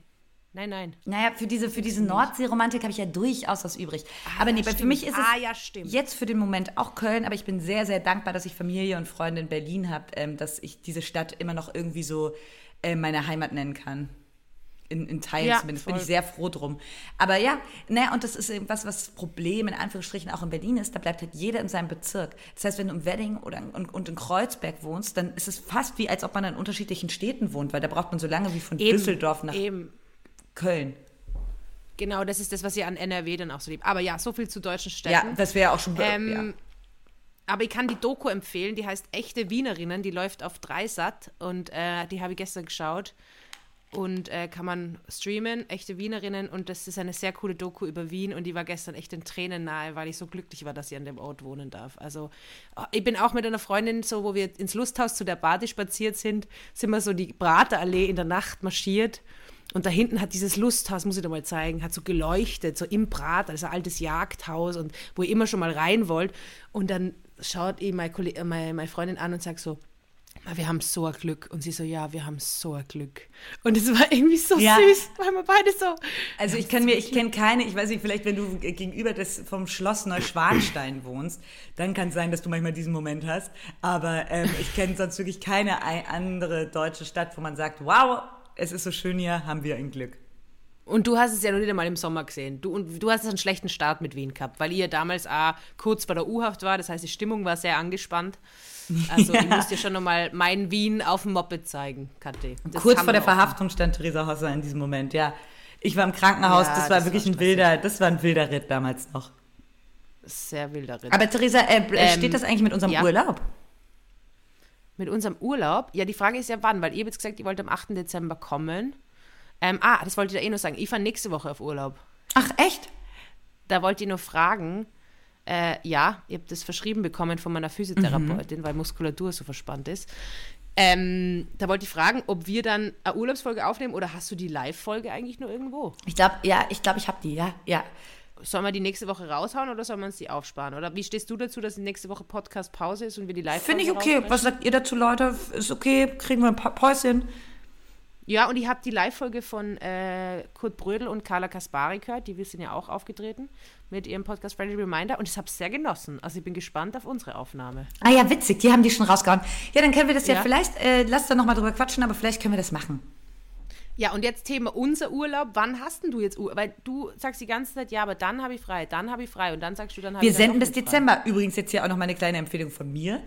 Nein, nein. Naja, für diese, für diese Nordsee-Romantik habe ich ja durchaus was übrig. Ah, aber nee, für mich ist es ah, ja, jetzt für den Moment auch Köln, aber ich bin sehr, sehr dankbar, dass ich Familie und Freunde in Berlin habe, ähm, dass ich diese Stadt immer noch irgendwie so äh, meine Heimat nennen kann. In, in Teilen ja, zumindest. Voll. Bin ich sehr froh drum. Aber ja, naja, und das ist was, was das Problem in Anführungsstrichen auch in Berlin ist, da bleibt halt jeder in seinem Bezirk. Das heißt, wenn du im Wedding oder und, und in Kreuzberg wohnst, dann ist es fast wie, als ob man in unterschiedlichen Städten wohnt, weil da braucht man so lange wie von eben, Düsseldorf nach. Eben Köln. Genau, das ist das, was ihr an NRW dann auch so liebt. Aber ja, so viel zu deutschen Städten. Ja, das wäre auch schon. Ähm, ja. Aber ich kann die Doku empfehlen, die heißt Echte Wienerinnen, die läuft auf Dreisat und äh, die habe ich gestern geschaut und äh, kann man streamen, Echte Wienerinnen und das ist eine sehr coole Doku über Wien und die war gestern echt in Tränen nahe, weil ich so glücklich war, dass ich an dem Ort wohnen darf. Also ich bin auch mit einer Freundin so, wo wir ins Lusthaus zu der Bade spaziert sind, sind wir so die Praterallee in der Nacht marschiert und da hinten hat dieses Lusthaus, muss ich dir mal zeigen, hat so geleuchtet, so im Brat, also ein altes Jagdhaus und wo ihr immer schon mal rein wollt. Und dann schaut ihn meine, meine, meine Freundin an und sagt so, wir haben so ein Glück. Und sie so, ja, wir haben so ein Glück. Und es war irgendwie so ja. süß, weil wir beide so. Also ich kann mir, ich kenne keine, ich weiß nicht, vielleicht wenn du gegenüber des, vom Schloss Neuschwanstein wohnst, dann kann es sein, dass du manchmal diesen Moment hast. Aber ähm, ich kenne sonst wirklich keine andere deutsche Stadt, wo man sagt, wow, es ist so schön hier, haben wir ein Glück. Und du hast es ja noch nicht einmal im Sommer gesehen. Du, und du hast einen schlechten Start mit Wien gehabt, weil ihr damals auch kurz vor der U-Haft war. Das heißt, die Stimmung war sehr angespannt. Also ja. ich muss dir schon nochmal mein Wien auf dem Moped zeigen, Kathi. Kurz vor der Verhaftung stand Theresa Hosser in diesem Moment, ja. Ich war im Krankenhaus, ja, das war das wirklich war ein wilder, das war ein wilder Ritt damals noch. Sehr wilder Ritt. Aber Theresa, äh, ähm, steht das eigentlich mit unserem ja. Urlaub? Mit unserem Urlaub? Ja, die Frage ist ja wann, weil ihr habt jetzt gesagt, ihr wollt am 8. Dezember kommen. Ähm, ah, das wollte ich da eh nur sagen. Ich fahre nächste Woche auf Urlaub. Ach, echt? Da wollte ich nur fragen. Äh, ja, ihr habt das verschrieben bekommen von meiner Physiotherapeutin, mhm. weil Muskulatur so verspannt ist. Ähm, da wollte ich fragen, ob wir dann eine Urlaubsfolge aufnehmen oder hast du die Live-Folge eigentlich nur irgendwo? Ich glaube, ja, ich glaube, ich habe die, ja, ja. Sollen wir die nächste Woche raushauen oder sollen wir uns die aufsparen? Oder wie stehst du dazu, dass die nächste Woche Podcast-Pause ist und wir die live Finde ich okay. Was sagt ihr dazu, Leute? Ist okay, kriegen wir ein paar Päuschen. Ja, und ich habe die Live-Folge von äh, Kurt Brödel und Carla Kaspari gehört. Die wir sind ja auch aufgetreten mit ihrem Podcast Friendly Reminder. Und ich habe es sehr genossen. Also ich bin gespannt auf unsere Aufnahme. Ah ja, witzig. Die haben die schon rausgehauen. Ja, dann können wir das ja, ja vielleicht, äh, lass da nochmal drüber quatschen, aber vielleicht können wir das machen. Ja, und jetzt Thema unser Urlaub. Wann hast denn du jetzt Urlaub? Weil du sagst die ganze Zeit, ja, aber dann habe ich frei, dann habe ich frei und dann sagst du, dann habe ich Wir senden bis Dezember. Übrigens jetzt hier auch noch mal eine kleine Empfehlung von mir.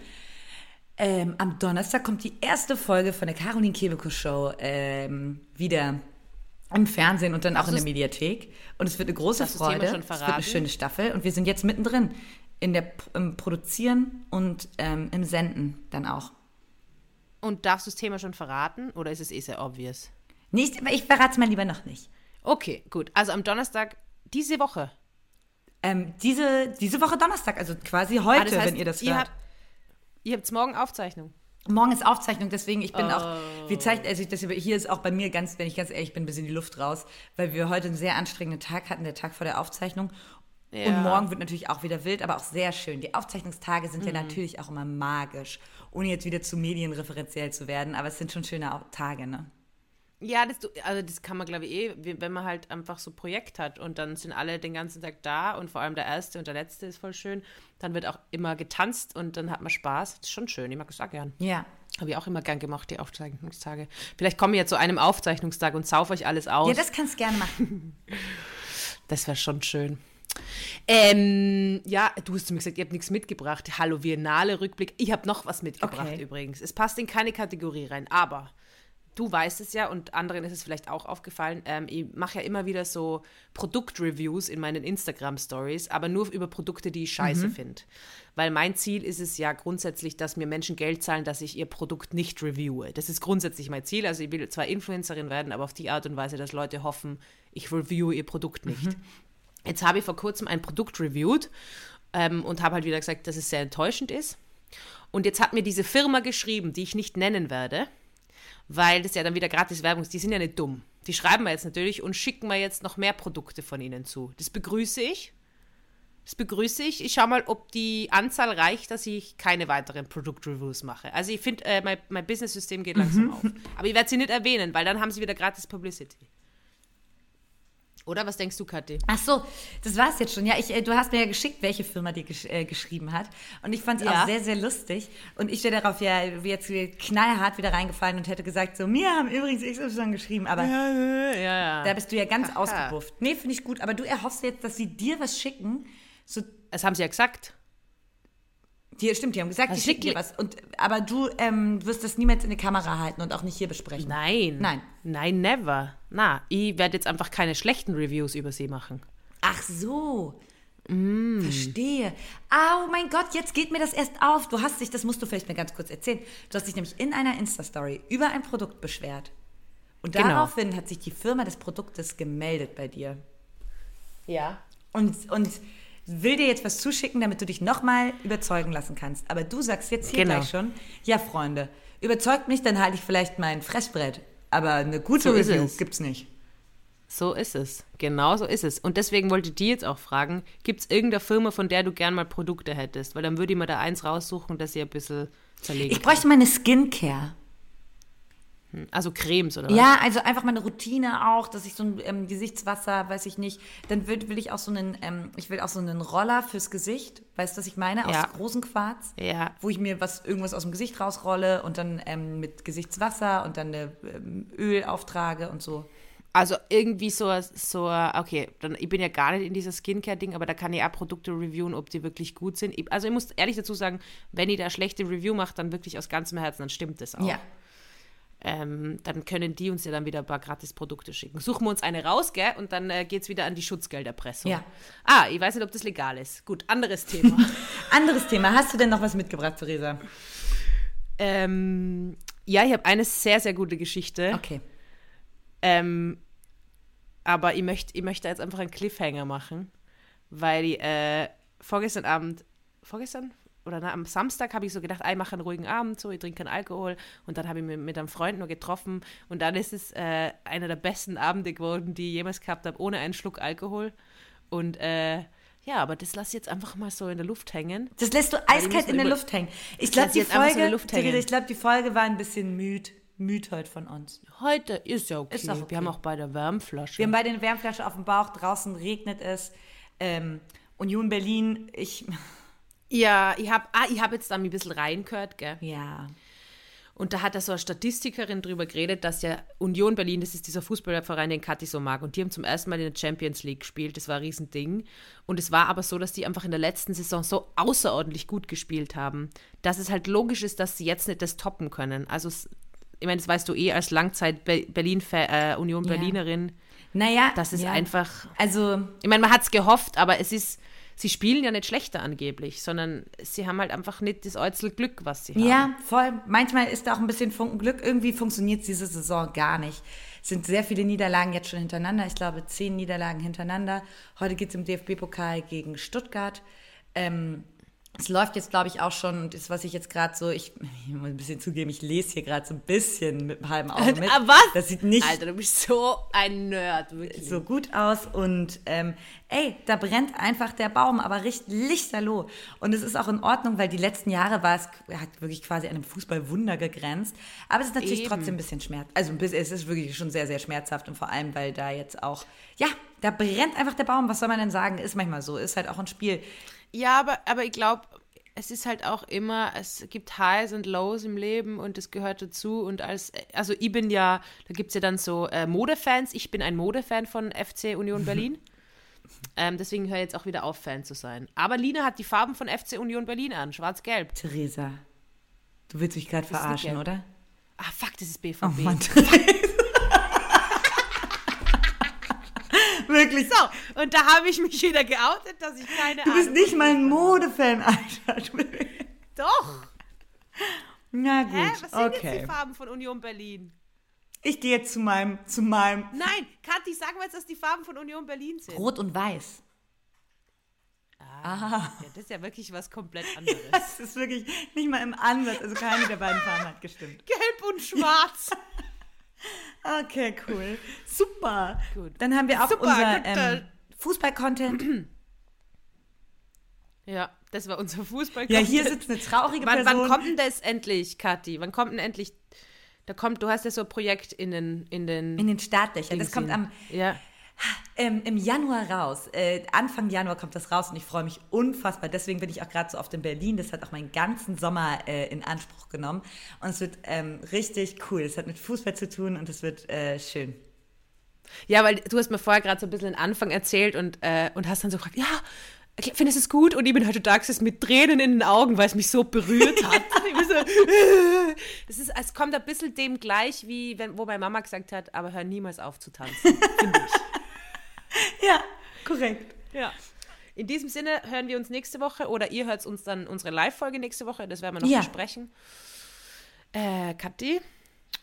Ähm, am Donnerstag kommt die erste Folge von der Caroline Kebekus Show ähm, wieder im Fernsehen und dann auch in der Mediathek. Und es wird eine große das Freude. Thema schon es wird eine schöne Staffel und wir sind jetzt mittendrin in der, im Produzieren und ähm, im Senden dann auch. Und darfst du das Thema schon verraten oder ist es eh sehr obvious? Nicht, aber ich verrate es mal lieber noch nicht. Okay, gut. Also am Donnerstag diese Woche. Ähm, diese, diese Woche Donnerstag, also quasi heute, Ah, das heißt, wenn ihr das ihr hört. habt, ihr habt morgen Aufzeichnung. Morgen ist Aufzeichnung, deswegen ich bin Oh. auch, wir zeichnen, also das, hier ist auch bei mir ganz, wenn ich ganz ehrlich bin, ein bisschen die Luft raus, weil wir heute einen sehr anstrengenden Tag hatten, der Tag vor der Aufzeichnung. Und Ja. morgen wird natürlich auch wieder wild, aber auch sehr schön. Die Aufzeichnungstage sind Mhm. ja natürlich auch immer magisch, ohne jetzt wieder zu medienreferenziell zu werden, aber es sind schon schöne Tage, ne? Ja, das, also das kann man, glaube ich, eh, wenn man halt einfach so ein Projekt hat und dann sind alle den ganzen Tag da und vor allem der erste und der letzte ist voll schön. Dann wird auch immer getanzt und dann hat man Spaß. Das ist schon schön, ich mag das auch gern. Ja. Habe ich auch immer gern gemacht, die Aufzeichnungstage. Vielleicht komme ich ja zu einem Aufzeichnungstag und sauf euch alles aus. Ja, das kannst du gerne machen. <laughs> Das wäre schon schön. Ähm, ja, du hast zu mir gesagt, ihr habt nichts mitgebracht. Hallo, Biennale Rückblick. Ich habe noch was mitgebracht Okay. übrigens. Es passt in keine Kategorie rein, aber du weißt es ja und anderen ist es vielleicht auch aufgefallen. Ähm, ich mache ja immer wieder so Produktreviews in meinen Instagram-Stories, aber nur über Produkte, die ich scheiße finde. Weil mein Ziel ist es ja grundsätzlich, dass mir Menschen Geld zahlen, dass ich ihr Produkt nicht reviewe. Das ist grundsätzlich mein Ziel. Also ich will zwar Influencerin werden, aber auf die Art und Weise, dass Leute hoffen, ich reviewe ihr Produkt nicht. Jetzt habe ich vor kurzem ein Produkt reviewed ähm, und habe halt wieder gesagt, dass es sehr enttäuschend ist. Und jetzt hat mir diese Firma geschrieben, die ich nicht nennen werde, weil das ja dann wieder gratis Werbung ist. Die sind ja nicht dumm. Die schreiben mir jetzt natürlich und schicken mir jetzt noch mehr Produkte von ihnen zu. Das begrüße ich. Das begrüße ich. Ich schaue mal, ob die Anzahl reicht, dass ich keine weiteren Produktreviews mache. Also ich finde, äh, mein, mein Business-System geht langsam auf. Aber ich werde sie nicht erwähnen, weil dann haben sie wieder gratis Publicity. Oder was denkst du, Kathi? Ach so, das war's jetzt schon. Ja, ich, äh, du hast mir ja geschickt, welche Firma die gesch äh, geschrieben hat. Und ich fand es Ja. auch sehr, sehr lustig. Und ich wäre darauf ja jetzt knallhart wieder reingefallen und hätte gesagt, so, mir haben übrigens XY geschrieben. Aber Ja, ja. da bist du ja ganz ausgebufft. Nee, finde ich gut. Aber du erhoffst jetzt, dass sie dir was schicken. So, Das haben sie ja gesagt. die, stimmt, die haben gesagt, die Was schicken dir was. Und, aber du ähm, wirst das niemals in die Kamera halten und auch nicht hier besprechen. Nein. Nein. Nein, never. Na, ich werde jetzt einfach keine schlechten Reviews über sie machen. Ach so. Mm. Verstehe. Oh mein Gott, jetzt geht mir das erst auf. Du hast dich, das musst du vielleicht mir ganz kurz erzählen. Du hast dich nämlich in einer Insta-Story über ein Produkt beschwert. Und Genau. daraufhin hat sich die Firma des Produktes gemeldet bei dir. Ja. Und, und will dir jetzt was zuschicken, damit du dich nochmal überzeugen lassen kannst. Aber du sagst jetzt hier Genau. gleich schon, ja Freunde, überzeugt mich, dann halte ich vielleicht mein Fressbrett. Aber eine gute So ist Review es. gibt's nicht. So ist es. Genau so ist es. Und deswegen wollte ich die jetzt auch fragen, gibt es irgendeine Firma, von der du gern mal Produkte hättest? Weil dann würde ich mir da eins raussuchen, das ihr ein bisschen zerlegen Ich bräuchte meine Skincare. Kann. Also Cremes oder was? Ja, also einfach mal eine Routine auch, dass ich so ein ähm, Gesichtswasser, weiß ich nicht. Dann will, will ich auch so einen, ähm, ich will auch so einen Roller fürs Gesicht. Weißt du, was ich meine? Aus Ja. großen Quarz. Ja. Wo ich mir was, irgendwas aus dem Gesicht rausrolle und dann ähm, mit Gesichtswasser und dann eine, ähm, Öl auftrage und so. Also irgendwie so, so, okay, dann, ich bin ja gar nicht in dieser Skincare-Ding, aber da kann ich auch Produkte reviewen, ob die wirklich gut sind. Ich, also ich muss ehrlich dazu sagen, wenn ich da schlechte Review mache, dann wirklich aus ganzem Herzen, dann stimmt das auch. Ja. Ähm, dann können die uns ja dann wieder ein paar Gratis-Produkte schicken. Suchen wir uns eine raus, gell? Und dann äh, geht es wieder an die Schutzgelderpressung. Ja. Ah, ich weiß nicht, ob das legal ist. Gut, anderes Thema. <laughs> Anderes Thema. Hast du denn noch was mitgebracht, Theresa? ähm, ja, ich habe eine sehr, sehr gute Geschichte. Okay. Ähm, aber ich möchte ich möchte jetzt einfach einen Cliffhanger machen, weil ich, äh, vorgestern Abend, vorgestern? Oder na, am Samstag habe ich so gedacht, ah, ich mache einen ruhigen Abend, so, ich trinke keinen Alkohol. Und dann habe ich mich mit einem Freund nur getroffen. Und dann ist es äh, einer der besten Abende geworden, die ich jemals gehabt habe, ohne einen Schluck Alkohol. Und äh, ja, aber das lasse ich jetzt einfach mal so in der Luft hängen. Das lässt du eiskalt in der Luft hängen. Ich glaube, die so Folge, ich glaube, die Folge war ein bisschen müd, müd heute von uns. Heute ist ja okay. Ist okay. Wir haben auch bei der Wärmflasche. Wir haben beide eine Wärmflasche auf dem Bauch, draußen regnet es. Ähm, Union Berlin, ich, ja, ich habe ah, ich hab jetzt da ein bisschen reingehört, gell? ja. Und da hat da so eine Statistikerin drüber geredet, dass ja Union Berlin, das ist dieser Fußballverein, den Kathi so mag. Und die haben zum ersten Mal in der Champions League gespielt. Das war ein Riesending. Und es war aber so, dass die einfach in der letzten Saison so außerordentlich gut gespielt haben, dass es halt logisch ist, dass sie jetzt nicht das toppen können. Also, ich meine, das weißt du eh als Langzeit-Berlin-Union äh, Berlinerin. Naja. Das ist ja. einfach. Also. Ich meine, man hat es gehofft, aber es ist sie spielen ja nicht schlechter angeblich, sondern sie haben halt einfach nicht das Äußel Glück, was sie haben. Ja, voll. Manchmal ist da auch ein bisschen Funken Glück. Irgendwie funktioniert diese Saison gar nicht. Es sind sehr viele Niederlagen jetzt schon hintereinander. Ich glaube, zehn Niederlagen hintereinander. Heute geht es im DFB-Pokal gegen Stuttgart. Ähm, es läuft jetzt, glaube ich, auch schon, und das, was ich jetzt gerade so, ich, ich, muss ein bisschen zugeben, ich lese hier gerade so ein bisschen mit einem halben Auge mit. Aber <laughs> was? Das sieht nicht Alter, du bist so ein Nerd, wirklich. so gut aus. Und ähm, ey, da brennt einfach der Baum, aber richtig lichterloh. Und es ist auch in Ordnung, weil die letzten Jahre war es, hat wirklich quasi an einem Fußballwunder gegrenzt. Aber es ist natürlich Eben. trotzdem ein bisschen schmerzhaft. Also es ist wirklich schon sehr, sehr schmerzhaft. Und vor allem, weil da jetzt auch, ja, da brennt einfach der Baum. Was soll man denn sagen? Ist manchmal so. Ist halt auch ein Spiel. Ja, aber, aber ich glaube, es ist halt auch immer, es gibt Highs und Lows im Leben und das gehört dazu. Und als, also ich bin ja, da gibt es ja dann so äh, Modefans. Ich bin ein Modefan von FC Union Berlin. ähm, deswegen höre ich jetzt auch wieder auf, Fan zu sein. Aber Lina hat die Farben von FC Union Berlin an, schwarz-gelb. Theresa, du willst mich gerade verarschen, oder? Ah, fuck, das ist BVB. Oh Mann. <laughs> Wirklich. So, und da habe ich mich <laughs> wieder geoutet, dass ich keine Du bist Ahnung nicht mal ein Modefan, Alter. Doch. Na gut, Hä? Was sind jetzt okay. die Farben von Union Berlin? Ich gehe jetzt zu meinem, zu meinem Nein, Kathi, sag mal jetzt, dass die Farben von Union Berlin sind. Rot und Weiß. Ja, das ist ja wirklich was komplett <laughs> anderes. Das ist wirklich nicht mal im Ansatz. Also keine der beiden Farben hat gestimmt. Gelb und schwarz. <laughs> Okay, cool. Super. Gut. Dann haben wir auch Super, unser ähm, äh, Fußball-Content. ja, das war unser Fußball. Ja, hier sitzt eine traurige wann, Person. wann kommt denn das endlich, Kathi? Wann kommt denn endlich? Da kommt, du hast ja so ein Projekt in den, in den. in den Startlöchern. Das kommt am, Ja. Ähm, im Januar raus. Äh, Anfang Januar kommt das raus und ich freue mich unfassbar. Deswegen bin ich auch gerade so oft in Berlin. Das hat auch meinen ganzen Sommer äh, in Anspruch genommen. Und es wird ähm, richtig cool. Es hat mit Fußball zu tun und es wird äh, schön. Ja, weil du hast mir vorher gerade so ein bisschen den Anfang erzählt und, äh, und hast dann so gefragt, ja, findest du es gut? Und ich bin heute da gesessen mit Tränen in den Augen, weil es mich so berührt hat. <laughs> das ist, es kommt ein bisschen dem gleich, wie wenn, wo meine Mama gesagt hat, aber hör niemals auf zu tanzen, finde ich. <laughs> Ja, korrekt. Ja. In diesem Sinne hören wir uns nächste Woche oder ihr hört uns dann unsere Live-Folge nächste Woche, das werden wir noch Ja. besprechen. Äh, Kathi?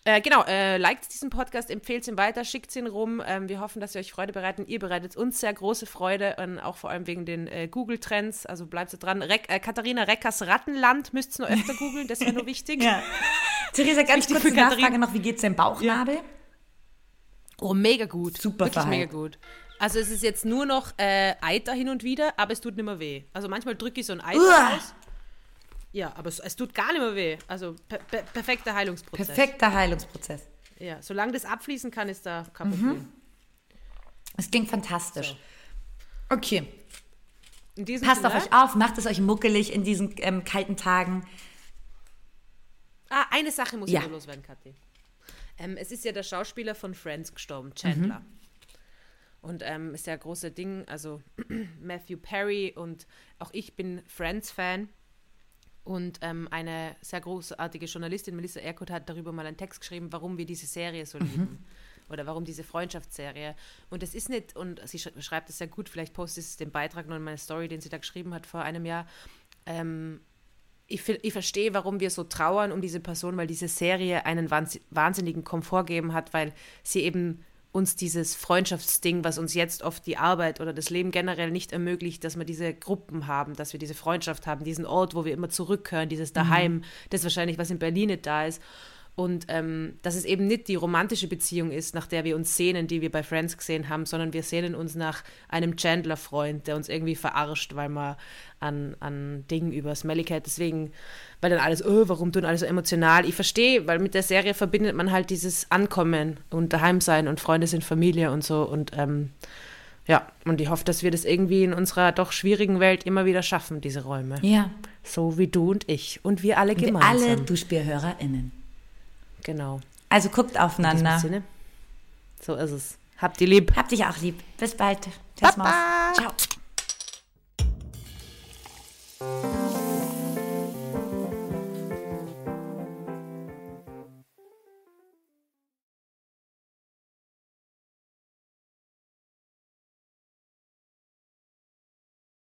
Äh, genau, äh, liked diesen Podcast, empfehlt ihn weiter, schickt ihn rum. Ähm, wir hoffen, dass ihr euch Freude bereiten. Ihr bereitet uns sehr große Freude, und auch vor allem wegen den äh, Google-Trends. Also bleibt so dran. Reck, äh, Katharina Reckers Rattenland müsst ihr noch öfter googeln, das wäre nur wichtig. <laughs> Ja. Theresa, ganz kurze. Nachfrage noch. Wie geht's deinem Bauchnabel? Oh, mega gut. Super Wirklich Verhalt. mega gut. Also es ist jetzt nur noch äh, Eiter hin und wieder, aber es tut nicht mehr weh. Also manchmal drücke ich so ein Eiter Uah. aus. Ja, aber es, es tut gar nicht mehr weh. Also per, per, perfekter Heilungsprozess. Perfekter Heilungsprozess. Ja, solange das abfließen kann, ist da kein Mhm. Problem. Es klingt fantastisch. Okay, In diesem passt Sinne, auf euch auf, macht es euch muckelig in diesen ähm, kalten Tagen. Ah, eine Sache muss Ja. ich nur loswerden, Kathi. Ähm, es ist ja der Schauspieler von Friends gestorben, Chandler. Mhm. Und ähm, ist ja ein großer Ding, also <clears throat> Matthew Perry und auch ich bin Friends-Fan. Und ähm, eine sehr großartige Journalistin, Melissa Erkut, hat darüber mal einen Text geschrieben, warum wir diese Serie so lieben. Oder warum diese Freundschaftsserie. Und es ist nicht, und sie sch schreibt es sehr gut, vielleicht postet es den Beitrag noch in meine Story, den sie da geschrieben hat vor einem Jahr. Ähm, ich, ich verstehe, warum wir so trauern um diese Person, weil diese Serie einen wahns- wahnsinnigen Komfort gegeben hat, weil sie eben uns dieses Freundschaftsding, was uns jetzt oft die Arbeit oder das Leben generell nicht ermöglicht, dass wir diese Gruppen haben, dass wir diese Freundschaft haben, diesen Ort, wo wir immer zurückkehren, dieses Daheim, das wahrscheinlich, was in Berlin nicht da ist. Und ähm, dass es eben nicht die romantische Beziehung ist, nach der wir uns sehnen, die wir bei Friends gesehen haben, sondern wir sehnen uns nach einem Chandler-Freund, der uns irgendwie verarscht, weil man an, an Dingen über Smellycat, deswegen, weil dann alles, oh, warum tun alle so emotional? Ich verstehe, weil mit der Serie verbindet man halt dieses Ankommen und daheim sein und Freunde sind Familie und so und ähm, ja, und ich hoffe, dass wir das irgendwie in unserer doch schwierigen Welt immer wieder schaffen, diese Räume. Ja. So wie du und ich und wir alle Wir gemeinsam. alle Duschbierhörerinnen. Genau. Also guckt aufeinander. Sinne, so ist es. Habt ihr lieb. Habt dich auch lieb. Bis bald. Tschüss, Ciao.